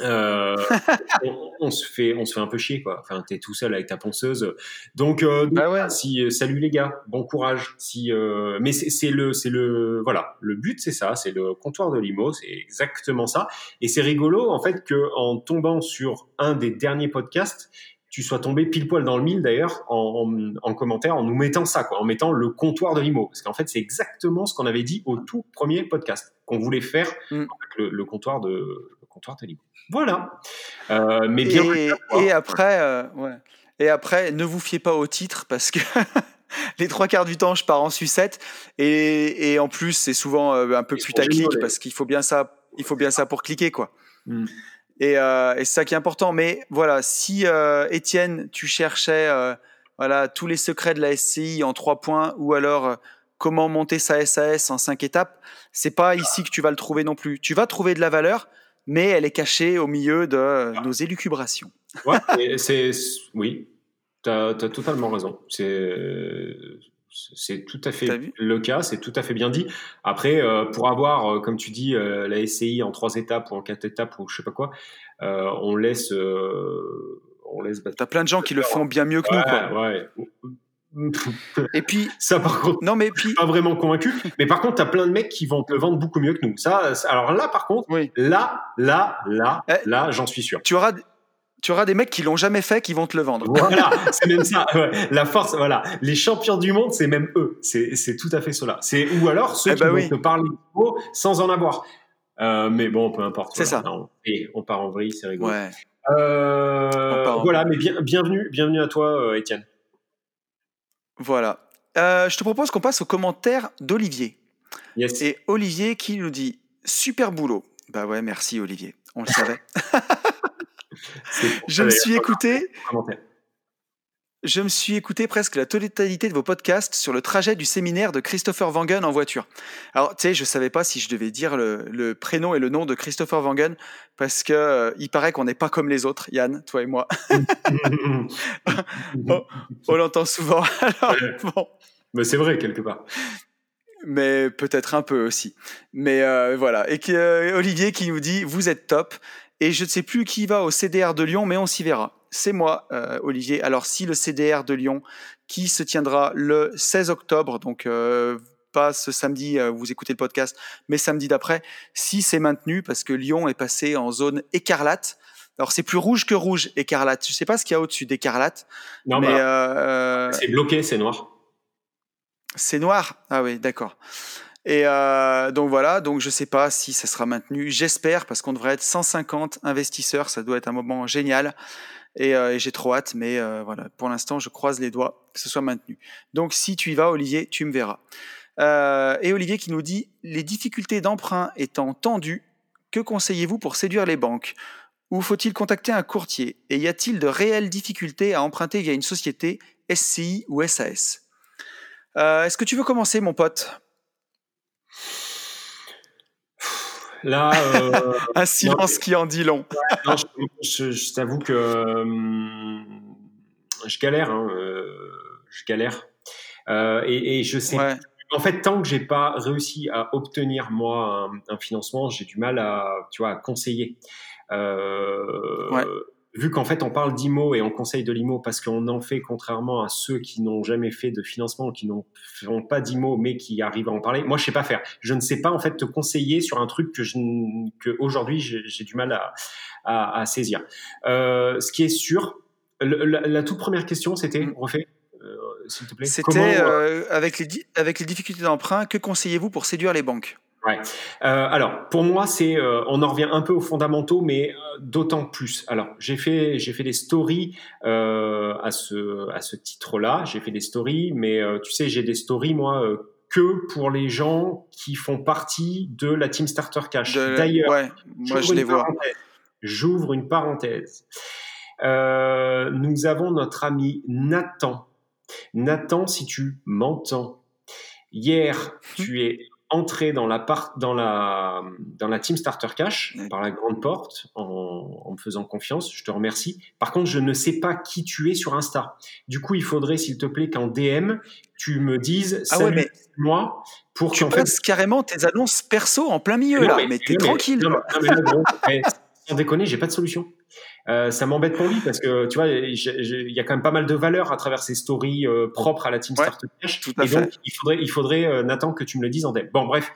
euh, on, se fait, on se fait un peu chier, quoi. Enfin, t'es tout seul avec ta ponceuse. Donc, euh, bah si, euh, salut les gars, bon courage. Si, euh, mais c'est le, c'est le, voilà, le but c'est ça, c'est le comptoir de limo, c'est exactement ça. Et c'est rigolo en fait que en tombant sur un des derniers podcasts, tu sois tombé pile poil dans le mille d'ailleurs en, en, commentaire en nous mettant ça, quoi, en mettant le comptoir de limo, parce qu'en fait c'est exactement ce qu'on avait dit au tout premier podcast qu'on voulait faire mm. le, le, comptoir de le comptoir de limo. Voilà. Euh, mais bien. Et, après, euh, ouais. Et après, ne vous fiez pas au titre parce que les trois quarts du temps, je pars en sucette. Et, et en plus, c'est souvent euh, un peu putaclic parce qu'il faut bien ça. Il faut bien ça pour cliquer, quoi. Hmm. Et, et c'est ça qui est important. Mais voilà, si Étienne, tu cherchais voilà tous les secrets de la SCI en trois points, ou alors comment monter sa SAS en cinq étapes, c'est pas ici que tu vas le trouver non plus. Tu vas trouver de la valeur, mais elle est cachée au milieu de ah. nos élucubrations. Ouais, c'est, oui, tu as, totalement raison. C'est, c'est tout à fait le cas, c'est tout à fait bien dit. Après, euh, pour avoir, euh, comme tu dis, euh, la SCI en trois étapes ou en quatre étapes ou je sais pas quoi, on laisse. on laisse T'as plein de gens qui le font bien mieux que nous. Quoi. Ouais. Et puis ça par contre, non mais puis pas vraiment convaincu. mais par contre, t'as plein de mecs qui vont te le vendre beaucoup mieux que nous. Ça, alors là par contre, là, là, là, eh, là, j'en suis sûr. Tu auras tu auras des mecs qui l'ont jamais fait qui vont te le vendre. Voilà, c'est même ça. La force, voilà. Les champions du monde, c'est même eux. C'est tout à fait cela. C'est ou alors ceux eh qui bah vont te parler sans en avoir. Euh, mais bon, peu importe. C'est ça. et on part en vrille, c'est rigolo. Euh, voilà, mais bienvenue, bienvenue à toi, euh, Étienne. Voilà. je te propose qu'on passe aux commentaires d'Olivier. Yes. Et Olivier qui nous dit super boulot. Bah ouais, merci Olivier. On le savait. je me suis écouté. Je me suis écouté presque la totalité de vos podcasts sur le trajet du séminaire de Christopher Wangen en voiture. Alors, tu sais, je savais pas si je devais dire le, prénom et le nom de Christopher Wangen parce que euh, il paraît qu'on n'est pas comme les autres, Yann, toi et moi. on, l'entend souvent. Mais c'est vrai quelque part mais peut-être un peu aussi. Mais euh, voilà. Et euh, Olivier qui nous dit Vous êtes top. Et je ne sais plus qui va au CDR de Lyon, mais on s'y verra. C'est moi, euh, Olivier. Alors, si le CDR de Lyon, qui se tiendra le 16 octobre, donc euh, pas ce samedi, euh, vous écoutez le podcast, mais samedi d'après, si c'est maintenu, parce que Lyon est passé en zone écarlate. Alors, c'est plus rouge que rouge, écarlate. Je ne sais pas ce qu'il y a au-dessus d'écarlate. Non, mais. Bah, c'est bloqué, c'est noir. C'est noir Ah oui, d'accord. Et euh, donc voilà, donc je sais pas si ça sera maintenu. J'espère parce qu'on devrait être 150 investisseurs, ça doit être un moment génial. Et, euh, j'ai trop hâte, mais euh, voilà, pour l'instant, je croise les doigts que ce soit maintenu. Donc si tu y vas, Olivier, tu me verras. et Olivier qui nous dit les difficultés d'emprunt étant tendues, que conseillez-vous pour séduire les banques? Ou faut-il contacter un courtier? Et y a-t-il de réelles difficultés à emprunter via une société SCI ou SAS Est-ce que tu veux commencer, mon pote? Là, euh, un silence qui en dit long. je, t'avoue que hum, je galère, hein, euh, je galère, euh, et, je sais. En fait, tant que j'ai pas réussi à obtenir moi un, financement, j'ai du mal à, tu vois, à conseiller. Ouais vu qu'en fait on parle d'IMO et on conseille de l'IMO parce qu'on en fait contrairement à ceux qui n'ont jamais fait de financement, qui n'ont pas d'IMO mais qui arrivent à en parler, moi je sais pas faire. Je ne sais pas en fait te conseiller sur un truc que je que aujourd'hui j'ai du mal à, à, à saisir. Euh, ce qui est sûr, la, toute première question c'était mmh. refait. Euh, s'il te plaît. C'était euh, avec les avec les difficultés d'emprunt, que conseillez-vous pour séduire les banques? Ouais. Euh, alors pour moi c'est euh, on en revient un peu aux fondamentaux mais euh, d'autant plus. Alors j'ai fait j'ai fait des stories euh, à ce à ce titre-là. J'ai fait des stories mais euh, tu sais j'ai des stories moi que pour les gens qui font partie de la team Starter Cash. D'ailleurs, ouais, moi je les vois. J'ouvre une parenthèse. nous avons notre ami Nathan. Nathan, si tu m'entends, hier tu es entrer dans la, part, dans la, dans la Team Starter Cash par la grande porte en, me faisant confiance. Je te remercie. Par contre, je ne sais pas qui tu es sur Insta. Du coup, il faudrait, s'il te plaît, qu'en DM, tu me dises ah ouais, mais moi pour tu passes carrément tes annonces perso en plein milieu là, mais, t'es tranquille. Non, mais, sans déconner, j'ai pas de solution. Euh, ça m'embête pour lui parce que tu vois, il y a quand même pas mal de valeur à travers ces stories euh, propres à la Team Startup Cash. et donc, il faudrait, il faudrait euh, Nathan, que tu me le dises en dev. Bon, bref.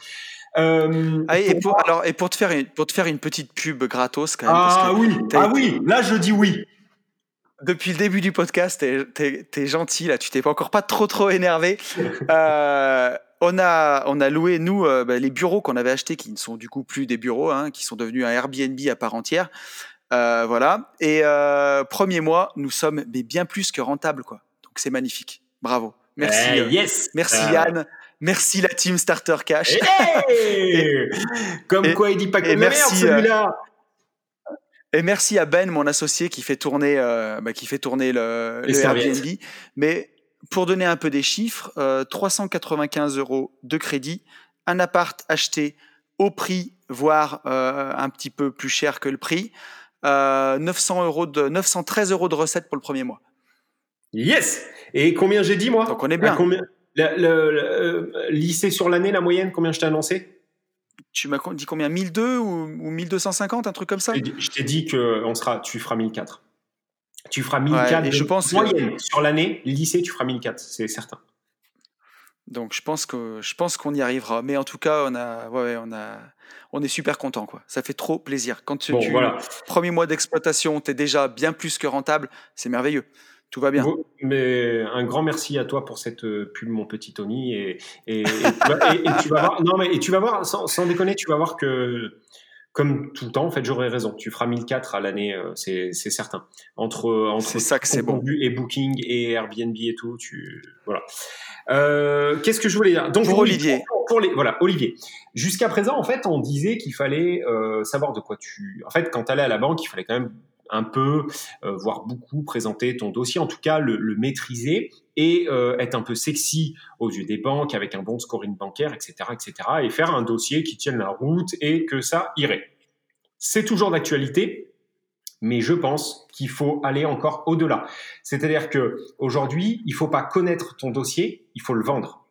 Ah, et, pour, alors, et pour te faire une, pour te faire une petite pub gratos quand même. Ah oui, ah oui, là je dis oui. Depuis le début du podcast, t'es es, gentil là, tu t'es pas encore pas trop trop énervé. on a, on a loué, nous, bah, les bureaux qu'on avait achetés, qui ne sont du coup plus des bureaux, hein, qui sont devenus un Airbnb à part entière. Euh, voilà. Et euh, premier mois, nous sommes mais bien plus que rentables, quoi. Donc c'est magnifique. Bravo. Merci. Eh, euh, yes. Merci Yann. Merci la team Starter Cash. Comme quoi, il dit pas que merci celui-là. Et merci à Ben, mon associé, qui fait tourner, bah, qui fait tourner le, le Airbnb. Mais pour donner un peu des chiffres, 395 euros de crédit, un appart acheté au prix, voire un petit peu plus cher que le prix. 900 euh, euros de 913 euros de recettes pour le premier mois. Yes. Et combien j'ai dit moi? Donc on est bien. Combien, le, euh, lycée sur l'année, la moyenne, combien je t'ai annoncé? Tu m'as dit combien? 1002 ou, ou 1250, un truc comme ça? Je t'ai dit que on sera, tu feras 1004. Tu feras 1004 je pense moyenne sur l'année, lycée, tu feras 1004, c'est certain. Donc je pense que je pense qu'on y arrivera. Mais en tout cas, on a, ouais, on a, on est super content quoi. Ça fait trop plaisir. Quand tu, premier mois d'exploitation, tu es déjà bien plus que rentable, c'est merveilleux. Tout va bien. mais un grand merci à toi pour cette euh, pub, mon petit Tony. Et, et, tu, vas, voir, non mais et tu vas voir, sans, sans, déconner, tu vas voir que comme tout le temps, en fait, j'aurais raison. Tu feras 1004 à l'année, euh, c'est certain. Entre entre ça que c'est bon. et Booking et Airbnb et tout, tu voilà. Euh, Qu'est-ce que je voulais dire? Donc pour Olivier. Pour, les voilà, Olivier. Jusqu'à présent, en fait, on disait qu'il fallait euh, savoir de quoi tu. En fait, quand tu allais à la banque, il fallait quand même un peu, euh, voire beaucoup, présenter ton dossier, en tout cas le, le maîtriser et euh, être un peu sexy aux yeux des banques avec un bon scoring bancaire, etc., etc., et faire un dossier qui tienne la route et que ça irait. C'est toujours d'actualité, mais je pense qu'il faut aller encore au-delà. C'est-à-dire que aujourd'hui, il faut pas connaître ton dossier, il faut le vendre.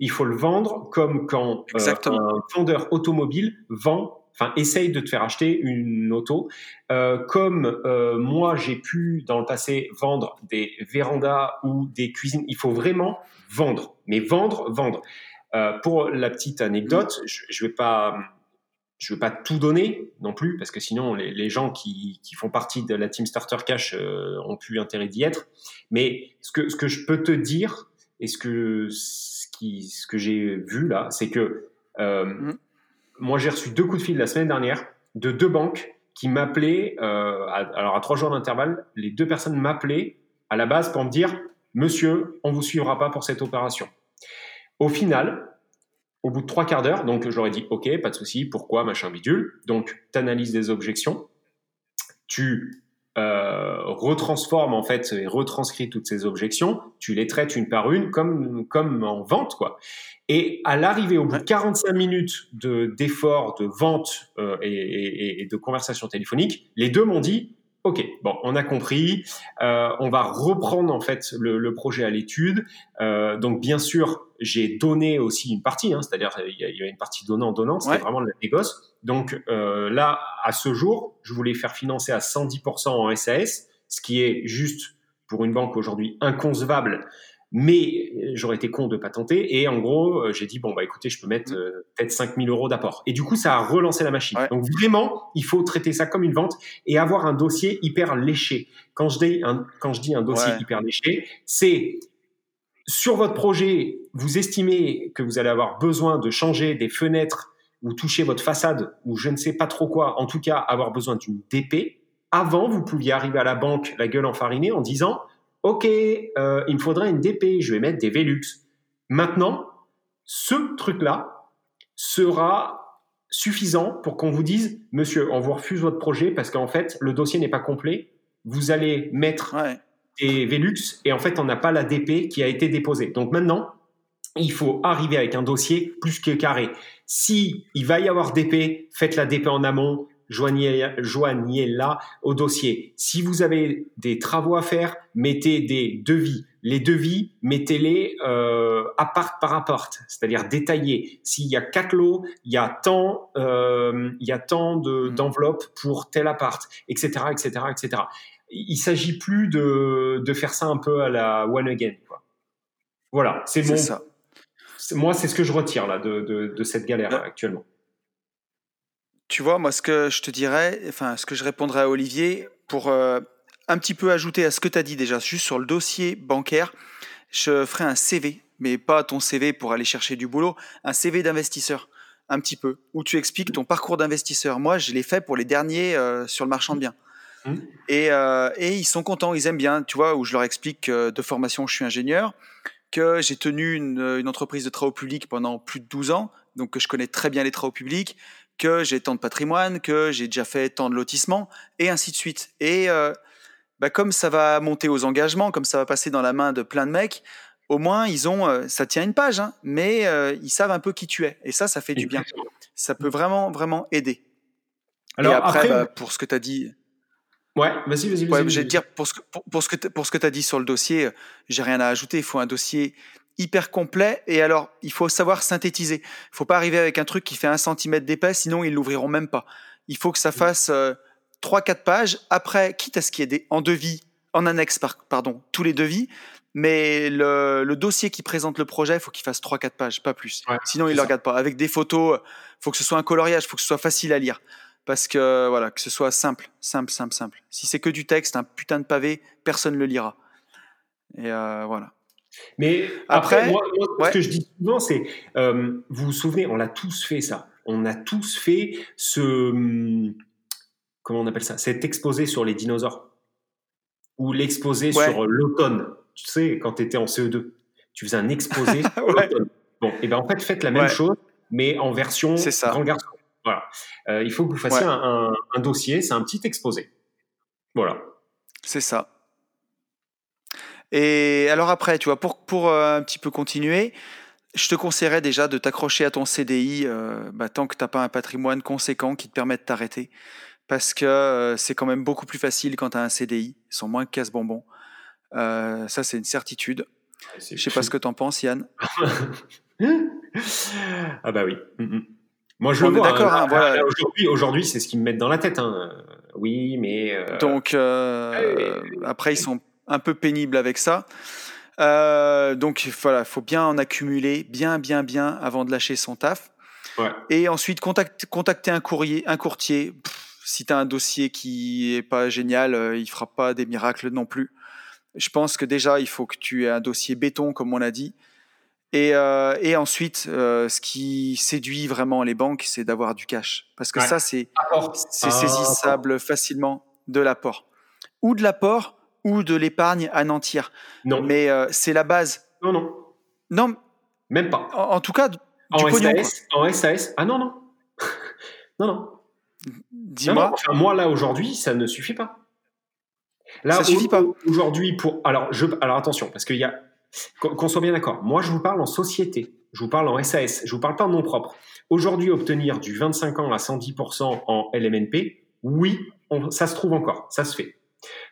Il faut le vendre comme quand euh, un vendeur automobile vend enfin essaye de te faire acheter une auto. Euh, comme euh, moi j'ai pu dans le passé vendre des vérandas ou des cuisines, il faut vraiment vendre, mais vendre, vendre. Euh, pour la petite anecdote, je, je vais pas je veux pas tout donner non plus parce que sinon les, les gens qui, qui, font partie de la team starter cash euh, ont plus intérêt d'y être mais ce que ce que je peux te dire et ce que ce qui ce que j'ai vu là c'est que euh, mmh moi, j'ai reçu deux coups de fil la semaine dernière de deux banques qui m'appelaient, euh, alors à trois jours d'intervalle, les deux personnes m'appelaient à la base pour me dire Monsieur, on vous suivra pas pour cette opération. Au final, au bout de trois quarts d'heure, donc j'aurais dit OK, pas de souci, pourquoi, machin bidule. Donc, tu analyses des objections, tu euh, retransformes en fait et retranscris toutes ces objections, tu les traites une par une comme, comme en vente, quoi. Et à l'arrivée, au bout de 45 minutes de d'efforts, de vente euh, et, et, de conversation téléphonique, les deux m'ont dit Ok, bon, on a compris. Euh, on va reprendre en fait le, le projet à l'étude. Euh, donc bien sûr, j'ai donné aussi une partie, hein, c'est-à-dire il y, a une partie donnant donnant, c'était vraiment le négoce. Donc euh, là, à ce jour, je voulais faire financer à 110% en SAS, ce qui est juste pour une banque aujourd'hui inconcevable mais euh, j'aurais été con de pas tenter. Et en gros, euh, j'ai dit bon bah écoutez, je peux mettre mmh. euh, peut-être 5000 euros d'apport. Et du coup, ça a relancé la machine. Donc vraiment, il faut traiter ça comme une vente et avoir un dossier hyper léché. Quand je dis un, quand je dis un dossier hyper léché, c'est sur votre projet, vous estimez que vous allez avoir besoin de changer des fenêtres ou toucher votre façade ou je ne sais pas trop quoi, en tout cas avoir besoin d'une DP. Avant, vous pouviez arriver à la banque la gueule enfarinée en disant OK, euh, il me faudrait une DP, je vais mettre des Velux. Maintenant, ce truc-là sera suffisant pour qu'on vous dise, monsieur, on vous refuse votre projet parce qu'en fait, le dossier n'est pas complet. Vous allez mettre des Velux et en fait, on n'a pas la DP qui a été déposée. Donc maintenant, il faut arriver avec un dossier plus que carré. Si il va y avoir DP, faites la DP en amont, joignez-la au dossier. Si vous avez des travaux à faire, mettez des devis. Les devis, mettez-les euh, appart par appart, c'est-à-dire détaillés. S'il y a quatre lots, il y a tant, euh, il y a tant de, mmh. d'enveloppes pour tel appart, etc., etc., etc. Il s'agit plus de, de faire ça un peu à la one again. Quoi. Voilà, c'est bon. Ça. Moi, c'est ce que je retire là de, de, de cette galère actuellement. Tu vois, moi, ce que je te dirais, enfin, ce que je répondrais à Olivier, pour euh, un petit peu ajouter à ce que tu as dit déjà, juste sur le dossier bancaire, je ferai un CV, mais pas ton CV pour aller chercher du boulot, un CV d'investisseur, un petit peu, où tu expliques ton parcours d'investisseur. Moi, je l'ai fait pour les derniers euh, sur le marchand de biens. Mmh. Et, euh, et, ils sont contents, ils aiment bien, tu vois, où je leur explique que de formation, je suis ingénieur, que j'ai tenu une, une, entreprise de travaux publics pendant plus de 12 ans, donc que je connais très bien les travaux publics, que j'ai tant de patrimoine, que j'ai déjà fait tant de lotissements, et ainsi de suite. Et euh, bah, comme ça va monter aux engagements, comme ça va passer dans la main de plein de mecs, au moins ils ont, euh, ça tient une page, hein, mais euh, ils savent un peu qui tu es. Et ça, ça fait du bien. Ça peut vraiment, vraiment aider. Alors, et après, bah, pour ce que tu as dit. Ouais, vas-y, vas-y. Ouais, je vais dire, pour ce, pour, ce que, pour ce que tu as dit sur le dossier, j'ai rien à ajouter. Il faut un dossier hyper complet. Et alors, il faut savoir synthétiser. Il faut pas arriver avec un truc qui fait un centimètre d'épais, sinon ils l'ouvriront même pas. Il faut que ça fasse euh, trois, 4 pages. Après, quitte à ce qu'il y ait des en devis, en annexe, pardon, tous les devis, mais le, dossier qui présente le projet, il faut qu'il fasse 3-4 pages, pas plus. Sinon, il ne le regarde pas. Avec des photos, il faut que ce soit un coloriage, il faut que ce soit facile à lire. Parce que, voilà, que ce soit simple, simple, simple, simple. Si c'est que du texte, un putain de pavé, personne ne le lira. Et euh, voilà. Mais après, moi, ce que je dis souvent, c'est, euh, vous vous souvenez, on l'a tous fait ça. On a tous fait ce, hum, comment on appelle ça, cet exposé sur les dinosaures ou l'exposé sur l'automne. Tu sais, quand tu étais en CE2, tu faisais un exposé Bon, et ben en fait, faites la même chose, mais en version grand garçon. Voilà. Euh, il faut que vous fassiez un, dossier, c'est un petit exposé. Voilà. C'est ça. Et alors après, tu vois, pour, pour euh, un petit peu continuer, je te conseillerais déjà de t'accrocher à ton CDI euh, bah, tant que tu n'as pas un patrimoine conséquent qui te permet de t'arrêter. Parce que c'est quand même beaucoup plus facile quand tu as un CDI. Ils sont moins casse-bonbons. ça, c'est une certitude. Je sais pas ce que tu en penses, Yann. ah bah oui. Mm, mm. Moi, je le vois. D'accord. Hein, voilà. Aujourd'hui, c'est ce qu'ils me mettent dans la tête. Hein. Oui, mais. Euh, Donc euh, après, ils sont un peu pénibles avec ça. Euh, donc voilà, faut bien en accumuler, bien, bien, bien, avant de lâcher son taf. Ouais. Et ensuite, contacter un courrier, un courtier. si tu as un dossier qui est pas génial, il fera pas des miracles non plus. Je pense que déjà, il faut que tu aies un dossier béton, comme on l'a dit. Et, euh, et ensuite, euh, ce qui séduit vraiment les banques, c'est d'avoir du cash. Parce que ça, c'est c'est saisissable facilement de l'apport. Ou de l'apport, ou de l'épargne à nantir. Non. Mais euh, c'est la base. Non, non. Non. Même pas. En, tout cas, du en pognon. SAS, en SAS. Ah non, non. non, non. Dis-moi. Enfin, moi, là, aujourd'hui, ça ne suffit pas. Là, ça suffit pas. Aujourd'hui, pour. Alors, je... Alors attention, parce qu'il y a qu'on soit bien d'accord. Moi, je vous parle en société. Je vous parle en SAS. Je vous parle pas en nom propre. Aujourd'hui, obtenir du 25 ans à 110% en LMNP, oui, ça se trouve encore. Ça se fait.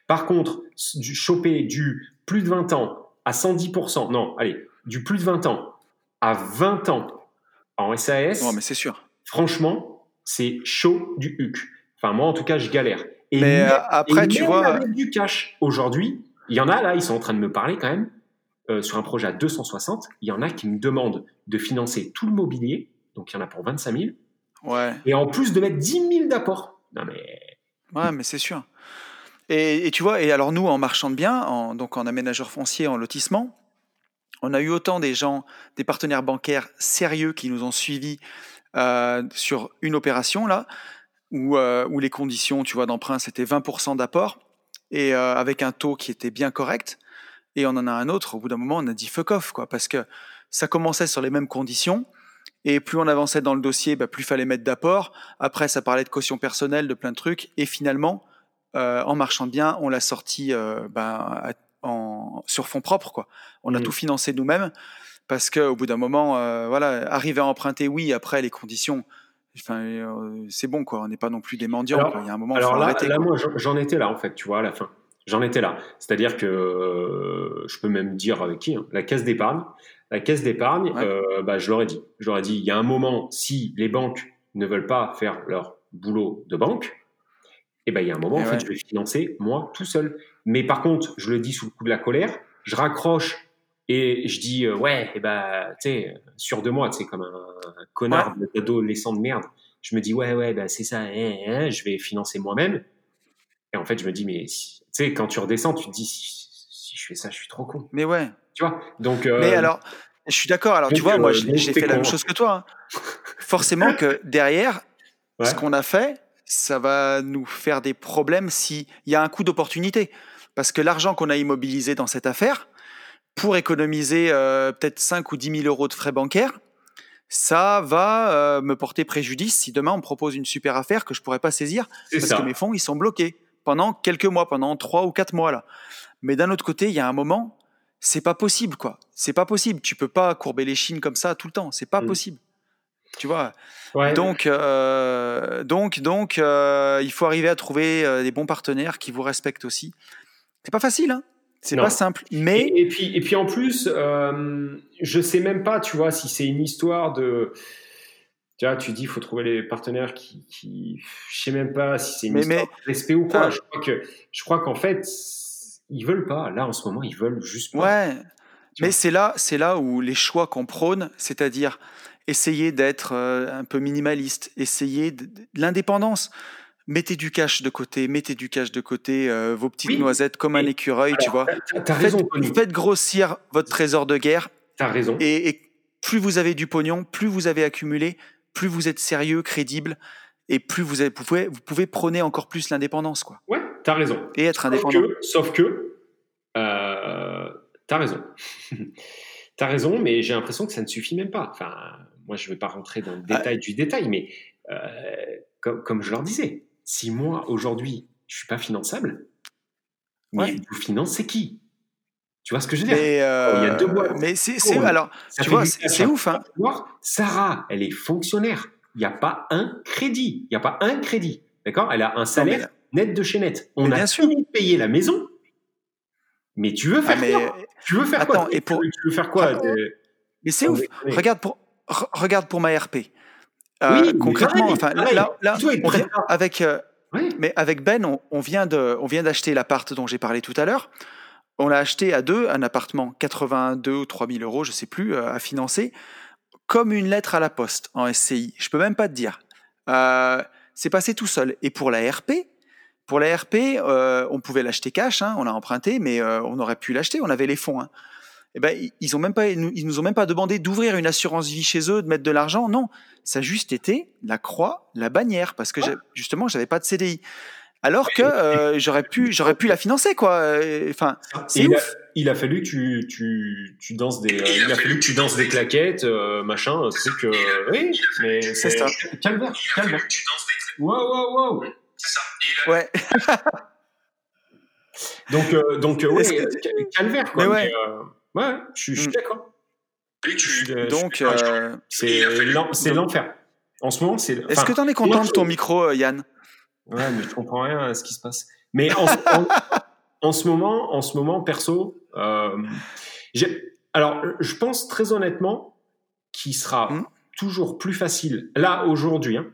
Par contre, du, choper du plus de 20 ans à 110%, non, allez, du plus de 20 ans à 20 ans en SAS. Non, mais c'est sûr. Franchement, c'est chaud du huc. Enfin, moi, en tout cas, je galère. Et mais euh, après, tu vois. Avec du cash, aujourd'hui, il y en a là, ils sont en train de me parler quand même. Euh, sur un projet à 260, il y en a qui me demandent de financer tout le mobilier, donc il y en a pour 25 000. Ouais. Et en plus de mettre 10 000 d'apport. Non mais. Ouais, mais c'est sûr. Et, tu vois, et alors nous, en marchand de biens, en, donc en aménageur foncier, en lotissement, on a eu autant des gens, des partenaires bancaires sérieux qui nous ont suivis euh, sur une opération là, où, euh, où les conditions, tu vois, d'emprunt c'était 20% d'apport et avec un taux qui était bien correct et on en a un autre, au bout d'un moment, on a dit fuck off, quoi, parce que ça commençait sur les mêmes conditions, et plus on avançait dans le dossier, bah, plus fallait mettre d'apport. Après, ça parlait de caution personnelle, de plein de trucs, et finalement, euh, en marchant bien, on l'a sorti euh, bah, en, sur fonds propres, quoi. On a mmh. tout financé nous-mêmes, parce qu'au bout d'un moment, euh, voilà, arriver à emprunter, oui, après les conditions. Enfin, c'est bon, quoi. On n'est pas non plus des mendiants. Il y a un moment. Alors faut là, arrêter, là moi, j'en étais là, en fait, tu vois, à la fin. J'en étais là. C'est-à-dire que euh, je peux même dire avec qui, hein, la caisse d'épargne. La caisse d'épargne, bah, je leur ai dit. Je leur ai dit, il y a un moment, si les banques ne veulent pas faire leur boulot de banque, eh ben, il y a un moment, en fait, je vais financer moi tout seul. Mais par contre, je le dis sous le coup de la colère, je raccroche et je dis, euh, ouais, eh ben, tu sais, sûr de moi, tu sais, comme un, connard d'adolescent de merde. Je me dis, ouais, ouais, ben, c'est ça, hein, hein, je vais financer moi-même. Et en fait, je me dis, mais tu sais, quand tu redescends, tu te dis si, je fais ça, je suis trop con. Mais ouais. Tu vois? Donc. Euh, mais alors, je suis d'accord. Alors, tu vois, moi, euh, j'ai fait la même chose que toi. Hein. Forcément que derrière, ce qu'on a fait, ça va nous faire des problèmes s'il y a un coût d'opportunité. Parce que l'argent qu'on a immobilisé dans cette affaire, pour économiser euh, peut-être 5 ou 10 000 euros de frais bancaires, ça va me porter préjudice si demain on me propose une super affaire que je pourrais pas saisir parce que mes fonds ils sont bloqués pendant quelques mois, pendant trois ou quatre mois là. Mais d'un autre côté, il y a un moment, c'est pas possible quoi. C'est pas possible. Tu peux pas courber les chines comme ça tout le temps. C'est pas mm. possible. Tu vois? Donc, euh, donc, donc, euh, il faut arriver à trouver euh, des bons partenaires qui vous respectent aussi. C'est pas facile, hein. C'est pas simple. Mais et, puis, et puis en plus, je sais même pas, tu vois, si c'est une histoire de tu vois, tu dis, il faut trouver les partenaires qui, qui, je sais même pas si c'est une histoire de respect ou quoi. Je crois que, je crois qu'en fait, ils veulent pas. Là, en ce moment, ils veulent juste pas. Ouais. Mais c'est là, c'est là où les choix qu'on prône, c'est-à-dire essayer d'être euh, un peu minimaliste, essayer de, l'indépendance. Mettez du cash de côté, mettez du cash de côté, euh, vos petites noisettes comme un écureuil, tu vois. As raison, faites, faites, grossir votre trésor de guerre. T'as raison. Et, et, plus vous avez du pognon, plus vous avez accumulé, plus vous êtes sérieux, crédible, et plus vous, avez, vous, pouvez, vous pouvez prôner encore plus l'indépendance, quoi. Ouais, t'as raison. Et être indépendant. sauf que, euh, t'as raison. t'as raison, mais j'ai l'impression que ça ne suffit même pas. Enfin, moi, je ne vais pas rentrer dans le ah. détail du détail, mais euh, comme, comme, je leur disais, si moi, aujourd'hui, je ne suis pas finançable, mais vous financez qui? Tu vois ce que je veux dire? Euh, Il y a deux boîtes. Mais c'est, oh, alors, tu vois, c'est ouf. Hein. Sarah, elle est fonctionnaire. Il n'y a pas un crédit. Il n'y a pas un crédit. D'accord? Elle a un salaire net de chez net. On a fini de payer la maison. Mais tu veux faire ah, quoi? Tu veux faire quoi? et pour... Tu veux faire quoi Mais c'est ouf. Regarde pour, regarde pour ma RP. Euh, oui, concrètement, enfin, là, là on vient avec, euh, mais avec Ben, on, on vient de, on vient d'acheter l'appart dont j'ai parlé tout à l'heure. On l'a acheté à deux, un appartement 82 ou 3000 euros, je sais plus, euh, à financer, comme une lettre à la poste en SCI. Je peux même pas te dire. C'est passé tout seul. Et pour la RP, pour la RP, on pouvait l'acheter cash, hein, on a emprunté, mais on aurait pu l'acheter, on avait les fonds. Hein. Eh ben, ils ont même pas, ils nous ont même pas demandé d'ouvrir une assurance vie chez eux, de mettre de l'argent. Non, ça a juste été la croix, la bannière, parce que justement, j'avais pas de CDI alors que euh, j'aurais pu j'aurais pu la financer quoi. Euh, enfin c'est il, il, a fallu que tu, tu, tu danses des euh, il a fallu que tu danses des claquettes machin c'est que oui mais c'est ça. calvaire calvaire. wow wow wow c'est ça. Ouais. Donc donc ouais calvaire quoi. Ouais. Ouais je, suis mm. d'accord donc c'est l'enfer en ce moment c'est est-ce que tu en es content de ton micro Yann? Ouais, mais je comprends rien à ce qui se passe. Mais en, en, ce moment, en ce moment, perso, euh, alors je pense très honnêtement qu'il sera hmm. toujours plus facile, là aujourd'hui, hein,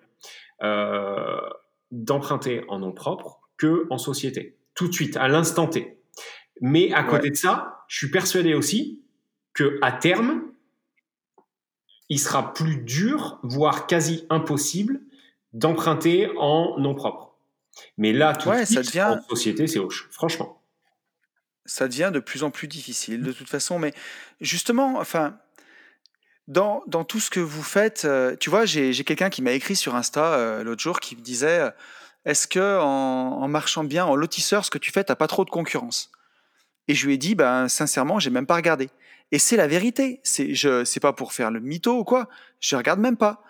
euh, d'emprunter en nom propre que en société, tout de suite, à l'instant T. Mais à côté de ça, je suis persuadé aussi que à terme, il sera plus dur, voire quasi impossible, d'emprunter en nom propre. Mais là, tout de suite, en société, c'est hoche, franchement. Ça devient de plus en plus difficile, de toute façon. Mais justement, enfin, dans, dans tout ce que vous faites, euh, tu vois, j'ai quelqu'un qui m'a écrit sur Insta euh, l'autre jour qui me disait euh, Est-ce que en, marchant bien, en lotisseur, ce que tu fais, t'as pas trop de concurrence? Et je lui ai dit Ben, sincèrement, j'ai même pas regardé. Et c'est la vérité. C'est je c'est pas pour faire le mytho ou quoi. Je regarde même pas.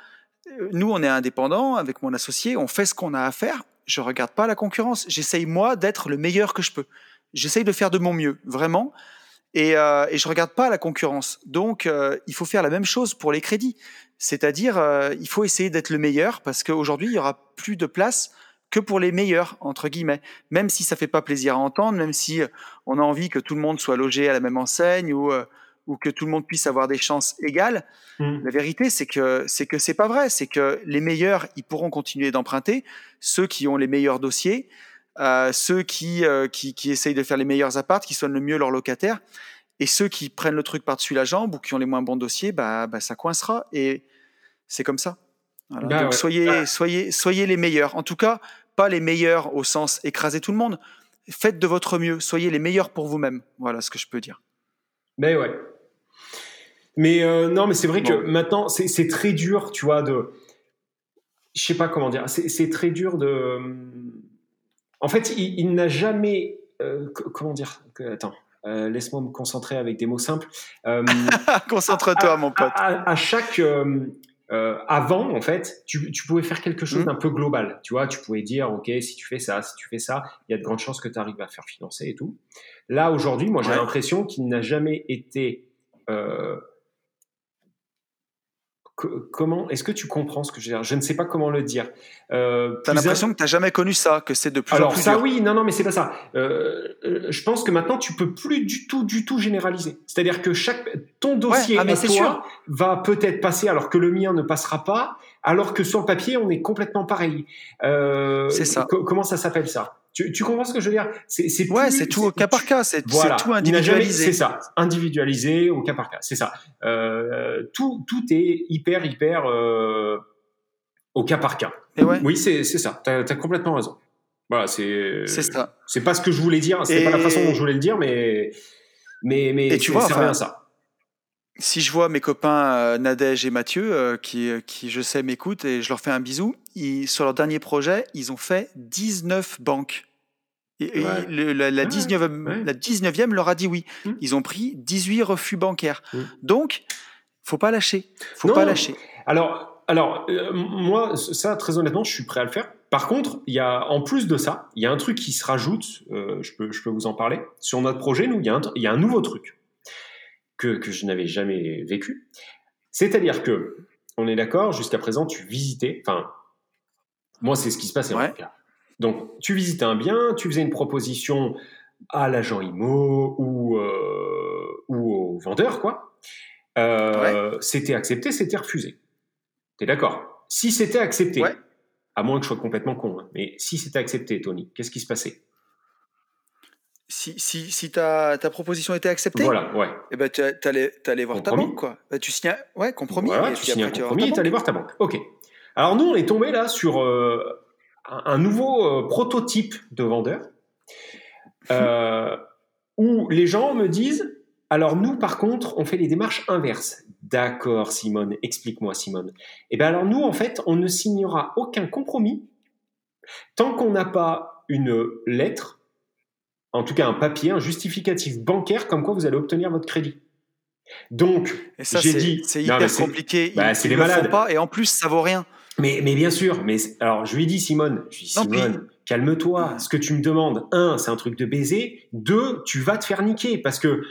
Nous, on est indépendants avec mon associé, on fait ce qu'on a à faire. Je regarde pas la concurrence. J'essaye moi d'être le meilleur que je peux. J'essaye de faire de mon mieux, vraiment. Et, euh, et je regarde pas la concurrence. Donc, euh, il faut faire la même chose pour les crédits. C'est-à-dire, euh, il faut essayer d'être le meilleur parce qu'aujourd'hui, il y aura plus de place que pour les meilleurs entre guillemets. Même si ça fait pas plaisir à entendre, même si on a envie que tout le monde soit logé à la même enseigne ou euh, ou que tout le monde puisse avoir des chances égales. Hmm. La vérité, c'est que c'est que c'est pas vrai. C'est que les meilleurs, ils pourront continuer d'emprunter. Ceux qui ont les meilleurs dossiers, euh, ceux qui, euh, qui, qui essayent de faire les meilleurs apparts, qui soignent le mieux leurs locataires, et ceux qui prennent le truc par-dessus la jambe ou qui ont les moins bons dossiers, bah, bah ça coincera. Et c'est comme ça. Bah Donc soyez, bah soyez, soyez les meilleurs. En tout cas, pas les meilleurs au sens écraser tout le monde. Faites de votre mieux. Soyez les meilleurs pour vous-même. Voilà ce que je peux dire. Mais ouais, mais euh, non, mais c'est vrai que maintenant, c'est très dur, tu vois, de. Je sais pas comment dire. C'est très dur de. En fait, il, n'a jamais. Euh, comment dire Attends. Euh, laisse-moi me concentrer avec des mots simples. Concentre-toi, mon pote. À, chaque, avant, en fait, tu, tu, pouvais faire quelque chose mmh. d'un peu global. Tu vois, tu pouvais dire, OK, si tu fais ça, si tu fais ça, il y a de grandes chances que tu arrives à faire financer et tout. Là, aujourd'hui, moi, j'ai l'impression qu'il n'a jamais été comment est-ce que tu comprends ce que je veux dire? Je ne sais pas comment le dire. Euh, as l'impression que tu n'as jamais connu ça, que c'est de plus Alors, en plus ça oui, non, non, mais c'est pas ça. Euh, euh, je pense que maintenant tu peux plus du tout, du tout généraliser. C'est-à-dire que chaque ton dossier ah, toi, va peut-être passer alors que le mien ne passera pas, alors que sur le papier on est complètement pareil. c'est ça. comment ça s'appelle ça? Tu, comprends ce que je veux dire? C'est ouais, c'est tout au cas par cas, c'est tout individualisé. C'est ça, individualisé au cas par cas, c'est ça. Euh, tout, tout est hyper, hyper euh, au cas par cas. Et ouais. Oui, c'est ça. Tu as, complètement raison. Voilà, c'est. C'est ça. C'est pas ce que je voulais dire. C'est pas la façon dont je voulais le dire, mais mais mais. Et tu vois, enfin, ça si je vois mes copains euh, Nadège et Mathieu, euh, qui, euh, qui je sais m'écoutent et je leur fais un bisou, ils, sur leur dernier projet, ils ont fait 19 banques. Et, la, la, 19e, la 19e leur a dit oui. Mmh. Ils ont pris 18 refus bancaires. Mmh. Donc, faut pas lâcher. Faut pas lâcher. Alors, alors moi, ça, très honnêtement, je suis prêt à le faire. Par contre, il y a, en plus de ça, il y a un truc qui se rajoute, je, peux, je peux vous en parler. Sur notre projet, nous, il y a un, il y a un nouveau truc que, je n'avais jamais vécu. C'est-à-dire que, on est d'accord, jusqu'à présent, tu visitais, enfin, moi, c'est ce qui se passait en tout cas. Donc, tu visitais un bien, tu faisais une proposition à l'agent IMO ou, euh, ou au vendeur, quoi. Euh, c'était accepté, c'était refusé. T'es d'accord? Si c'était accepté, à moins que je sois complètement con, hein, mais si c'était accepté, Tony, qu'est-ce qui se passait? Si, si, si ta, ta, proposition était acceptée, voilà, ouais. Et eh ben, tu allais, voir ta banque, quoi. Bah, tu signes, ouais, compromis. et tu signes un compromis et tu allais voir ta banque. Ok. Alors nous, on est tombé là sur euh, un, nouveau euh, prototype de vendeur euh, où les gens me disent, alors nous, par contre, on fait les démarches inverses. D'accord, Simone, explique-moi, Simone. Et eh bien alors nous, en fait, on ne signera aucun compromis tant qu'on n'a pas une lettre en tout cas un papier, un justificatif bancaire comme quoi vous allez obtenir votre crédit. Donc, j'ai dit, c'est hyper compliqué. Bah, c'est les malades. Pas, et en plus, ça vaut rien. Mais, mais bien sûr. Mais alors, je lui dit, Simone, je lui dit, Simone, calme-toi. Ce que tu me demandes, un, c'est un truc de baiser. Deux, tu vas te faire niquer parce que euh,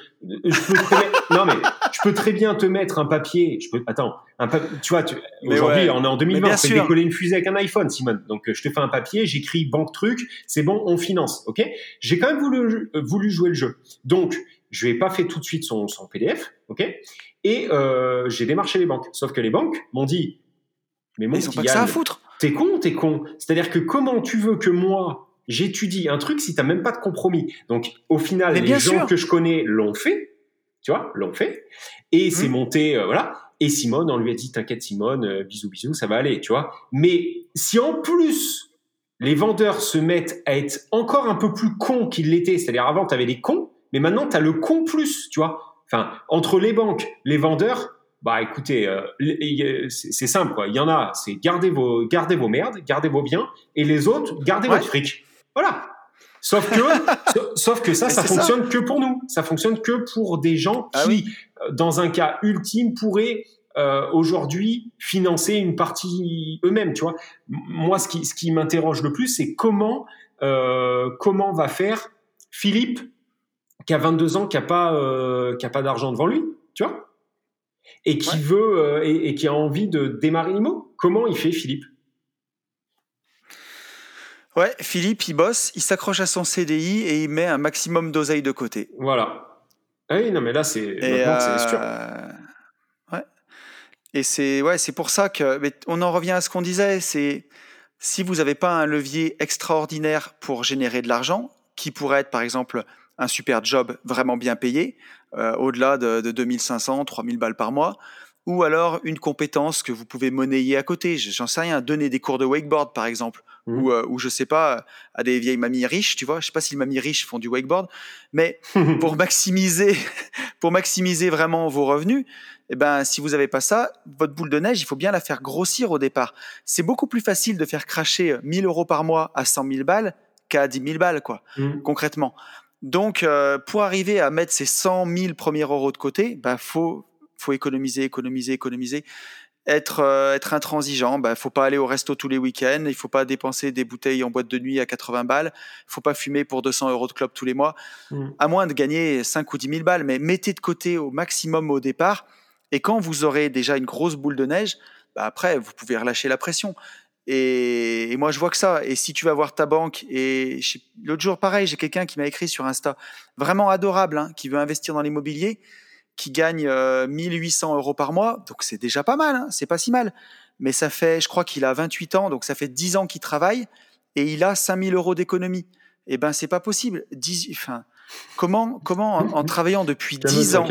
je peux très bien, non mais je peux très bien te mettre un papier. Je peux, attends, un tu vois, aujourd'hui, on est en 2020, on fait décoller une fusée avec un iPhone, Simone. Donc, euh, je te fais un papier, j'écris banque truc, c'est bon, on finance, ok? J'ai quand même voulu, euh, voulu jouer le jeu. Donc, je lui ai pas fait tout de suite son, son PDF, ok? Et euh, j'ai démarché les banques. Sauf que les banques m'ont dit, mais mon ils ont pas que ça à foutre. T'es con, t'es con? C'est-à-dire que comment tu veux que moi, j'étudie un truc si t'as même pas de compromis? Donc, au final, les gens que je connais l'ont fait, tu vois, l'ont fait, et c'est mmh. monté, euh, voilà. Et Simone, on lui a dit, t'inquiète Simone, euh, bisous bisous, ça va aller, tu vois. Mais si en plus les vendeurs se mettent à être encore un peu plus cons qu'ils l'étaient, c'est-à-dire avant tu avais les cons, mais maintenant tu as le con plus, tu vois. Enfin, entre les banques, les vendeurs, bah écoutez, euh, c'est simple quoi. Il y en a, c'est gardez vos, gardez vos merdes, gardez vos biens, et les autres, gardez votre fric. Voilà. Sauf que, sauf que ça, ça fonctionne que pour nous. Ça fonctionne que pour des gens ah qui, euh, dans un cas ultime, pourraient euh, aujourd'hui financer une partie eux-mêmes. Tu vois. Moi, ce qui, ce qui m'interroge le plus, c'est comment, euh, comment va faire Philippe, qui a 22 ans, qui a pas, euh, qui a pas d'argent devant lui, tu vois et qui veut euh, et, qui a envie de démarrer l'IMO. Comment il fait, Philippe? Ouais, Philippe, il bosse, il s'accroche à son CDI et il met un maximum d'oseille de côté. Voilà. Ah oui, non, mais là, c'est euh... sûr. Ouais. Et c'est ouais, pour ça que mais on en revient à ce qu'on disait. C'est si vous n'avez pas un levier extraordinaire pour générer de l'argent, qui pourrait être par exemple un super job vraiment bien payé, euh, au-delà de, de 2500, 3000 balles par mois, ou alors une compétence que vous pouvez monnayer à côté. J'en sais rien, donner des cours de wakeboard par exemple, mmh. ou, euh, ou je sais pas, à des vieilles mamies riches, tu vois. Je sais pas si les mamies riches font du wakeboard, mais pour maximiser, pour maximiser vraiment vos revenus, eh ben, si vous n'avez pas ça, votre boule de neige, il faut bien la faire grossir au départ. C'est beaucoup plus facile de faire cracher 1000 euros par mois à 100 000 balles qu'à 10 000 balles, quoi, mmh. concrètement. Donc, euh, pour arriver à mettre ces 100 000 premiers euros de côté, bah, faut, faut économiser, économiser, économiser. Être, euh, être intransigeant, bah, faut pas aller au resto tous les week-ends, il faut pas dépenser des bouteilles en boîte de nuit à 80 balles, faut pas fumer pour 200 euros de clope tous les mois, mmh. à moins de gagner 5 ou 10 000 balles, mais mettez de côté au maximum au départ, et quand vous aurez déjà une grosse boule de neige, bah après, vous pouvez relâcher la pression. Et, moi, je vois que ça. Et si tu vas voir ta banque, et l'autre jour, pareil, j'ai quelqu'un qui m'a écrit sur Insta, vraiment adorable, hein, qui veut investir dans l'immobilier, qui gagne 1800 euh, euros par mois. Donc c'est déjà pas mal, hein, c'est pas si mal. Mais ça fait, je crois qu'il a 28 ans, donc ça fait 10 ans qu'il travaille et il a 5000 euros d'économie. Eh ben, c'est pas possible. enfin, comment, comment en, travaillant depuis 10 ans,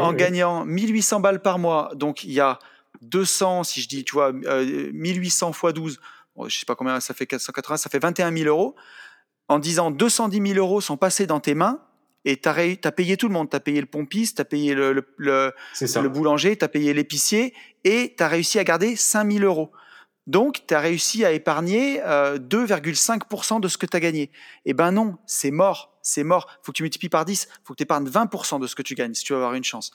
en, gagnant 1800 balles par mois, donc il y a 200, si je dis, tu vois, 1800 x 12, je sais pas combien ça fait 480, ça fait 21 000 euros. En disant 210 000 euros sont passés dans tes mains, et tu as, payé tout le monde. Tu as payé le pompiste, tu as payé le, le, le, boulanger, tu as payé l'épicier et tu as réussi à garder 5000 euros. Donc, tu as réussi à épargner 2,5% euh, de ce que tu as gagné. Eh ben non, c'est mort. C'est mort. faut que tu multiplies par 10. faut que tu épargnes 20% de ce que tu gagnes si tu veux avoir une chance.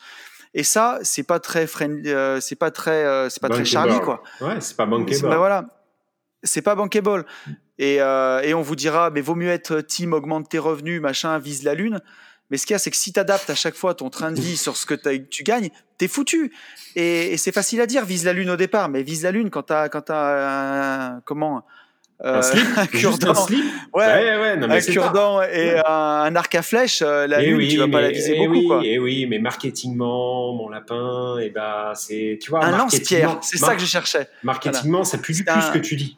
Et ça, c'est pas très euh, c'est pas très, euh, c'est pas très Charlie, quoi. Ouais, c'est pas bankable. Ben voilà. C'est pas bankable. Euh, et, on vous dira, mais vaut mieux être team, augmente tes revenus, machin, vise la lune. Mais ce qu'il y a, c'est que si tu adaptes à chaque fois ton train de vie sur ce que tu gagnes, t'es foutu. Et, c'est facile à dire, vise la lune au départ, mais vise la lune quand t'as, quand as un, comment, un euh, slip, un cure-dent, ouais, ouais, non, mais un cure-dent et un, arc à flèche, euh, la lune, tu vas pas la viser beaucoup, oui, quoi. Et oui, mais marketingment, mon lapin, et bah, c'est, tu vois, un lance-pierre, c'est ça que je cherchais. Marketingment, ça pue du plus ce que tu dis.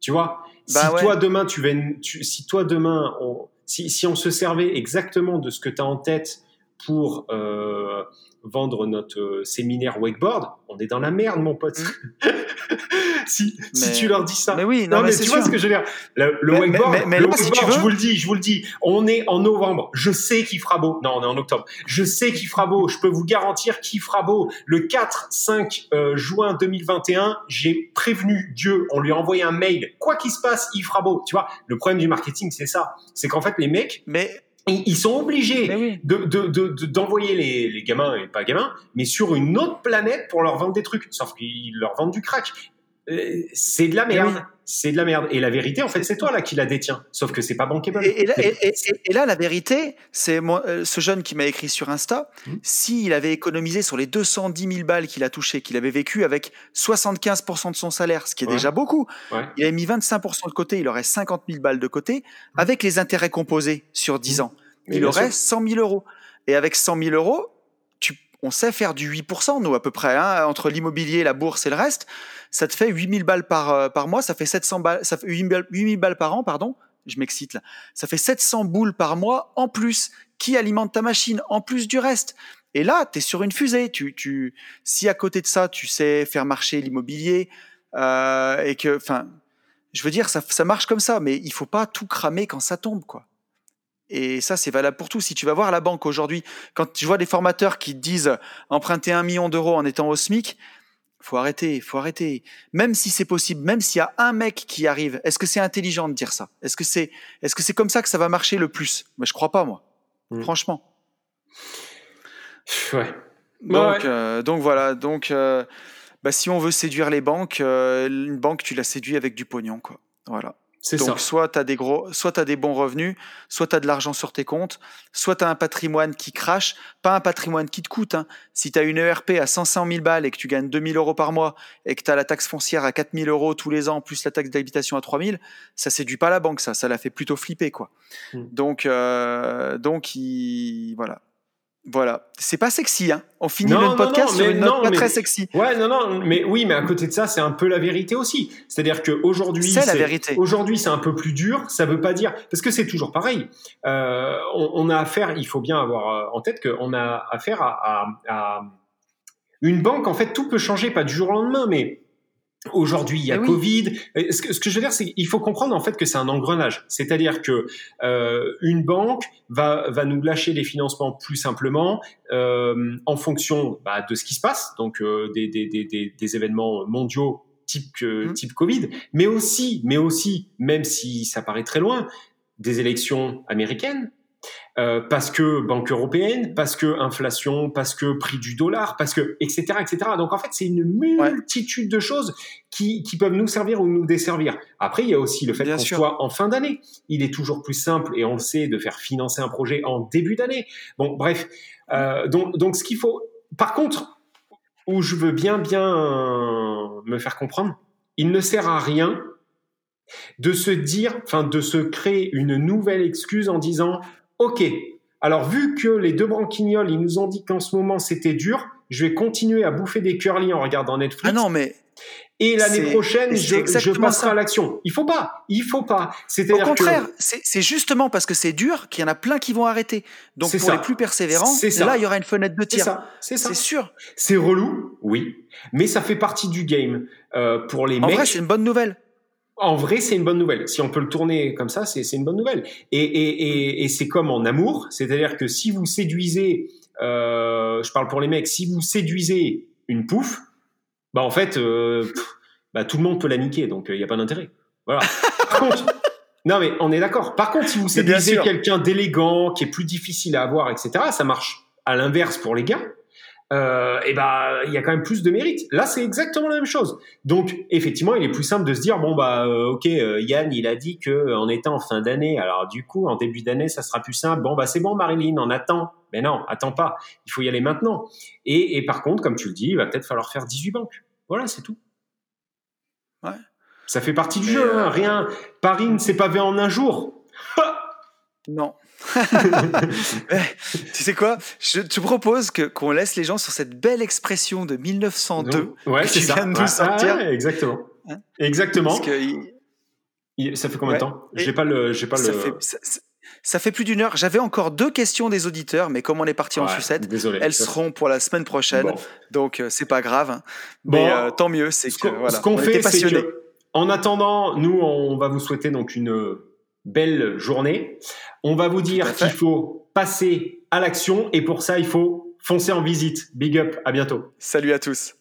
Tu vois, bah si toi demain tu si toi demain, on, si, si, on se servait exactement de ce que tu as en tête pour euh, vendre notre euh, séminaire wakeboard, on est dans la merde, mon pote. Mmh. si, si tu leur dis ça. Mais oui, non, mais, tu vois ce que je veux dire. Le, wakeboard, le wakeboard je vous le dis, je vous le dis, on est en novembre. Je sais qu'il fera beau. Non, on est en octobre. Je sais qu'il fera beau. Je peux vous garantir qu'il fera beau. Le 4, 5 euh, juin 2021, j'ai prévenu Dieu. On lui a envoyé un mail. Quoi qu'il se passe, il fera beau. Tu vois, le problème du marketing, c'est ça. C'est qu'en fait, les mecs. Mais ils sont obligés de, d'envoyer les, les, gamins et pas gamins, mais sur une autre planète pour leur vendre des trucs. Sauf qu'ils leur vendent du crack. Euh, c'est de la merde. C'est de la merde. Et la vérité, en fait, c'est toi là qui la détiens. Sauf que c'est pas bankable. Et, et, là, la vérité, c'est euh, ce jeune qui m'a écrit sur Insta. Mmh. S'il avait économisé sur les 210 000 balles qu'il a touché, qu'il avait vécu avec 75% de son salaire, ce qui est déjà beaucoup, il avait mis 25% de côté, il aurait 50 000 balles de côté, mmh. avec les intérêts composés sur 10 mmh. ans. il aurait 100 000 euros. Et avec 100 000 euros, on sait faire du 8%, nous, à peu près, hein, entre l'immobilier, la bourse et le reste. Ça te fait 8000 balles par, euh, par mois, ça fait 700 balles, ça fait 8000 balles par an, pardon. Je m'excite là. Ça fait 700 boules par mois en plus qui alimente ta machine, en plus du reste? Et là, tu es sur une fusée. Tu, tu, si à côté de ça, tu sais faire marcher l'immobilier, euh, et que, enfin, je veux dire, ça, ça marche comme ça, mais il faut pas tout cramer quand ça tombe, quoi. Et ça, c'est valable pour tout. Si tu vas voir la banque aujourd'hui, quand tu vois des formateurs qui disent emprunter un million d'euros en étant au SMIC, faut arrêter, faut arrêter. Même si c'est possible, même s'il y a un mec qui arrive, est-ce que c'est intelligent de dire ça? Est-ce que c'est, est-ce que c'est comme ça que ça va marcher le plus? Mais je crois pas, moi. Mm. Franchement. Ouais. Donc, euh, donc voilà. Donc, euh, bah, si on veut séduire les banques, euh, une banque, tu la séduis avec du pognon, quoi. Voilà. Donc, soit tu as des gros, soit as des bons revenus, soit tu as de l'argent sur tes comptes, soit tu as un patrimoine qui crache, pas un patrimoine qui te coûte. Hein. Si tu as une ERP à 500 000 balles et que tu gagnes 2000 euros par mois et que tu as la taxe foncière à 4000 euros tous les ans, plus la taxe d'habitation à 3000, ça séduit pas la banque, ça. Ça la fait plutôt flipper, quoi. Hmm. Donc, euh, donc il, voilà. Voilà, c'est pas sexy, hein. On finit le podcast sur une note pas très sexy. Ouais, non, non, mais oui, mais à côté de ça, c'est un peu la vérité aussi. C'est-à-dire qu'aujourd'hui, c'est la vérité. Aujourd'hui, c'est un peu plus dur. Ça veut pas dire parce que c'est toujours pareil. Euh, on, a affaire, il faut bien avoir euh, en tête qu'on a affaire à, à, une banque. En fait, tout peut changer, pas du jour au lendemain, mais Aujourd'hui, il y a eh Covid. Ce que, ce que, je veux dire, c'est qu'il faut comprendre en fait que c'est un engrenage. C'est-à-dire que euh, une banque va, va nous lâcher des financements plus simplement euh, en fonction bah, de ce qui se passe, donc euh, des, des, des, des, événements mondiaux type mmh. type Covid, mais aussi, mais aussi, même si ça paraît très loin, des élections américaines, euh, parce que banque européenne, parce que inflation, parce que prix du dollar, parce que etc etc. Donc en fait c'est une multitude de choses qui, qui peuvent nous servir ou nous desservir. Après il y a aussi le fait qu'on soit en fin d'année. Il est toujours plus simple et on le sait de faire financer un projet en début d'année. Bon bref, euh, donc donc ce qu'il faut. Par contre, où je veux bien bien me faire comprendre, il ne sert à rien de se dire, enfin de se créer une nouvelle excuse en disant OK, alors vu que les deux branquignoles, ils nous ont dit qu'en ce moment c'était dur, je vais continuer à bouffer des curly en regardant Netflix. Ah non, mais et l'année prochaine, je, je passerai à l'action. Il faut pas, il faut pas. Au contraire, c'est justement parce que c'est dur qu'il y en a plein qui vont arrêter. Donc pour les plus persévérants, là, il y aura une fenêtre de tir. C'est ça, c'est sûr. C'est relou, oui, mais ça fait partie du game. Euh, pour les en vrai, c'est une bonne nouvelle. En vrai, c'est une bonne nouvelle. Si on peut le tourner comme ça, c'est une bonne nouvelle. Et, et, et, et c'est comme en amour, c'est-à-dire que si vous séduisez, euh, je parle pour les mecs, si vous séduisez une pouffe, bah en fait, euh, bah, tout le monde peut la niquer, donc il euh, n'y a pas d'intérêt. Voilà. Par contre, non mais on est d'accord. Par contre, si vous séduisez quelqu'un d'élégant, qui est plus difficile à avoir, etc., ça marche à l'inverse pour les gars. Euh, et bah il y a quand même plus de mérite. Là, c'est exactement la même chose. Donc effectivement, il est plus simple de se dire bon bah euh, ok, euh, Yann, il a dit que en étant en fin d'année, alors du coup en début d'année, ça sera plus simple. Bon bah c'est bon, Marilyn, on attend. Mais non, attends pas. Il faut y aller maintenant. Et, et par contre, comme tu le dis, il va peut-être falloir faire 18 banques. Voilà, c'est tout. Ouais. Ça fait partie du jeu. Hein. Rien. Paris ne s'est pas vu en un jour. non. tu sais quoi? Je te propose que qu'on laisse les gens sur cette belle expression de 1902 ouais, que tu viens de nous sortir. exactement. Hein? Exactement. ça fait combien de temps? J'ai pas le, j'ai pas ça le. Fait, ça, fait plus d'une heure. J'avais encore deux questions des auditeurs, mais comme on est parti en sucette, elles seront pour la semaine prochaine. Donc euh, c'est pas grave. Hein. Mais euh, tant mieux, c'est voilà, ce qu'on fait, c'est que en attendant, nous on va vous souhaiter donc une belle journée. On va vous dire qu'il faut passer à l'action et pour ça, il faut foncer en visite. Big up, à bientôt. Salut à tous.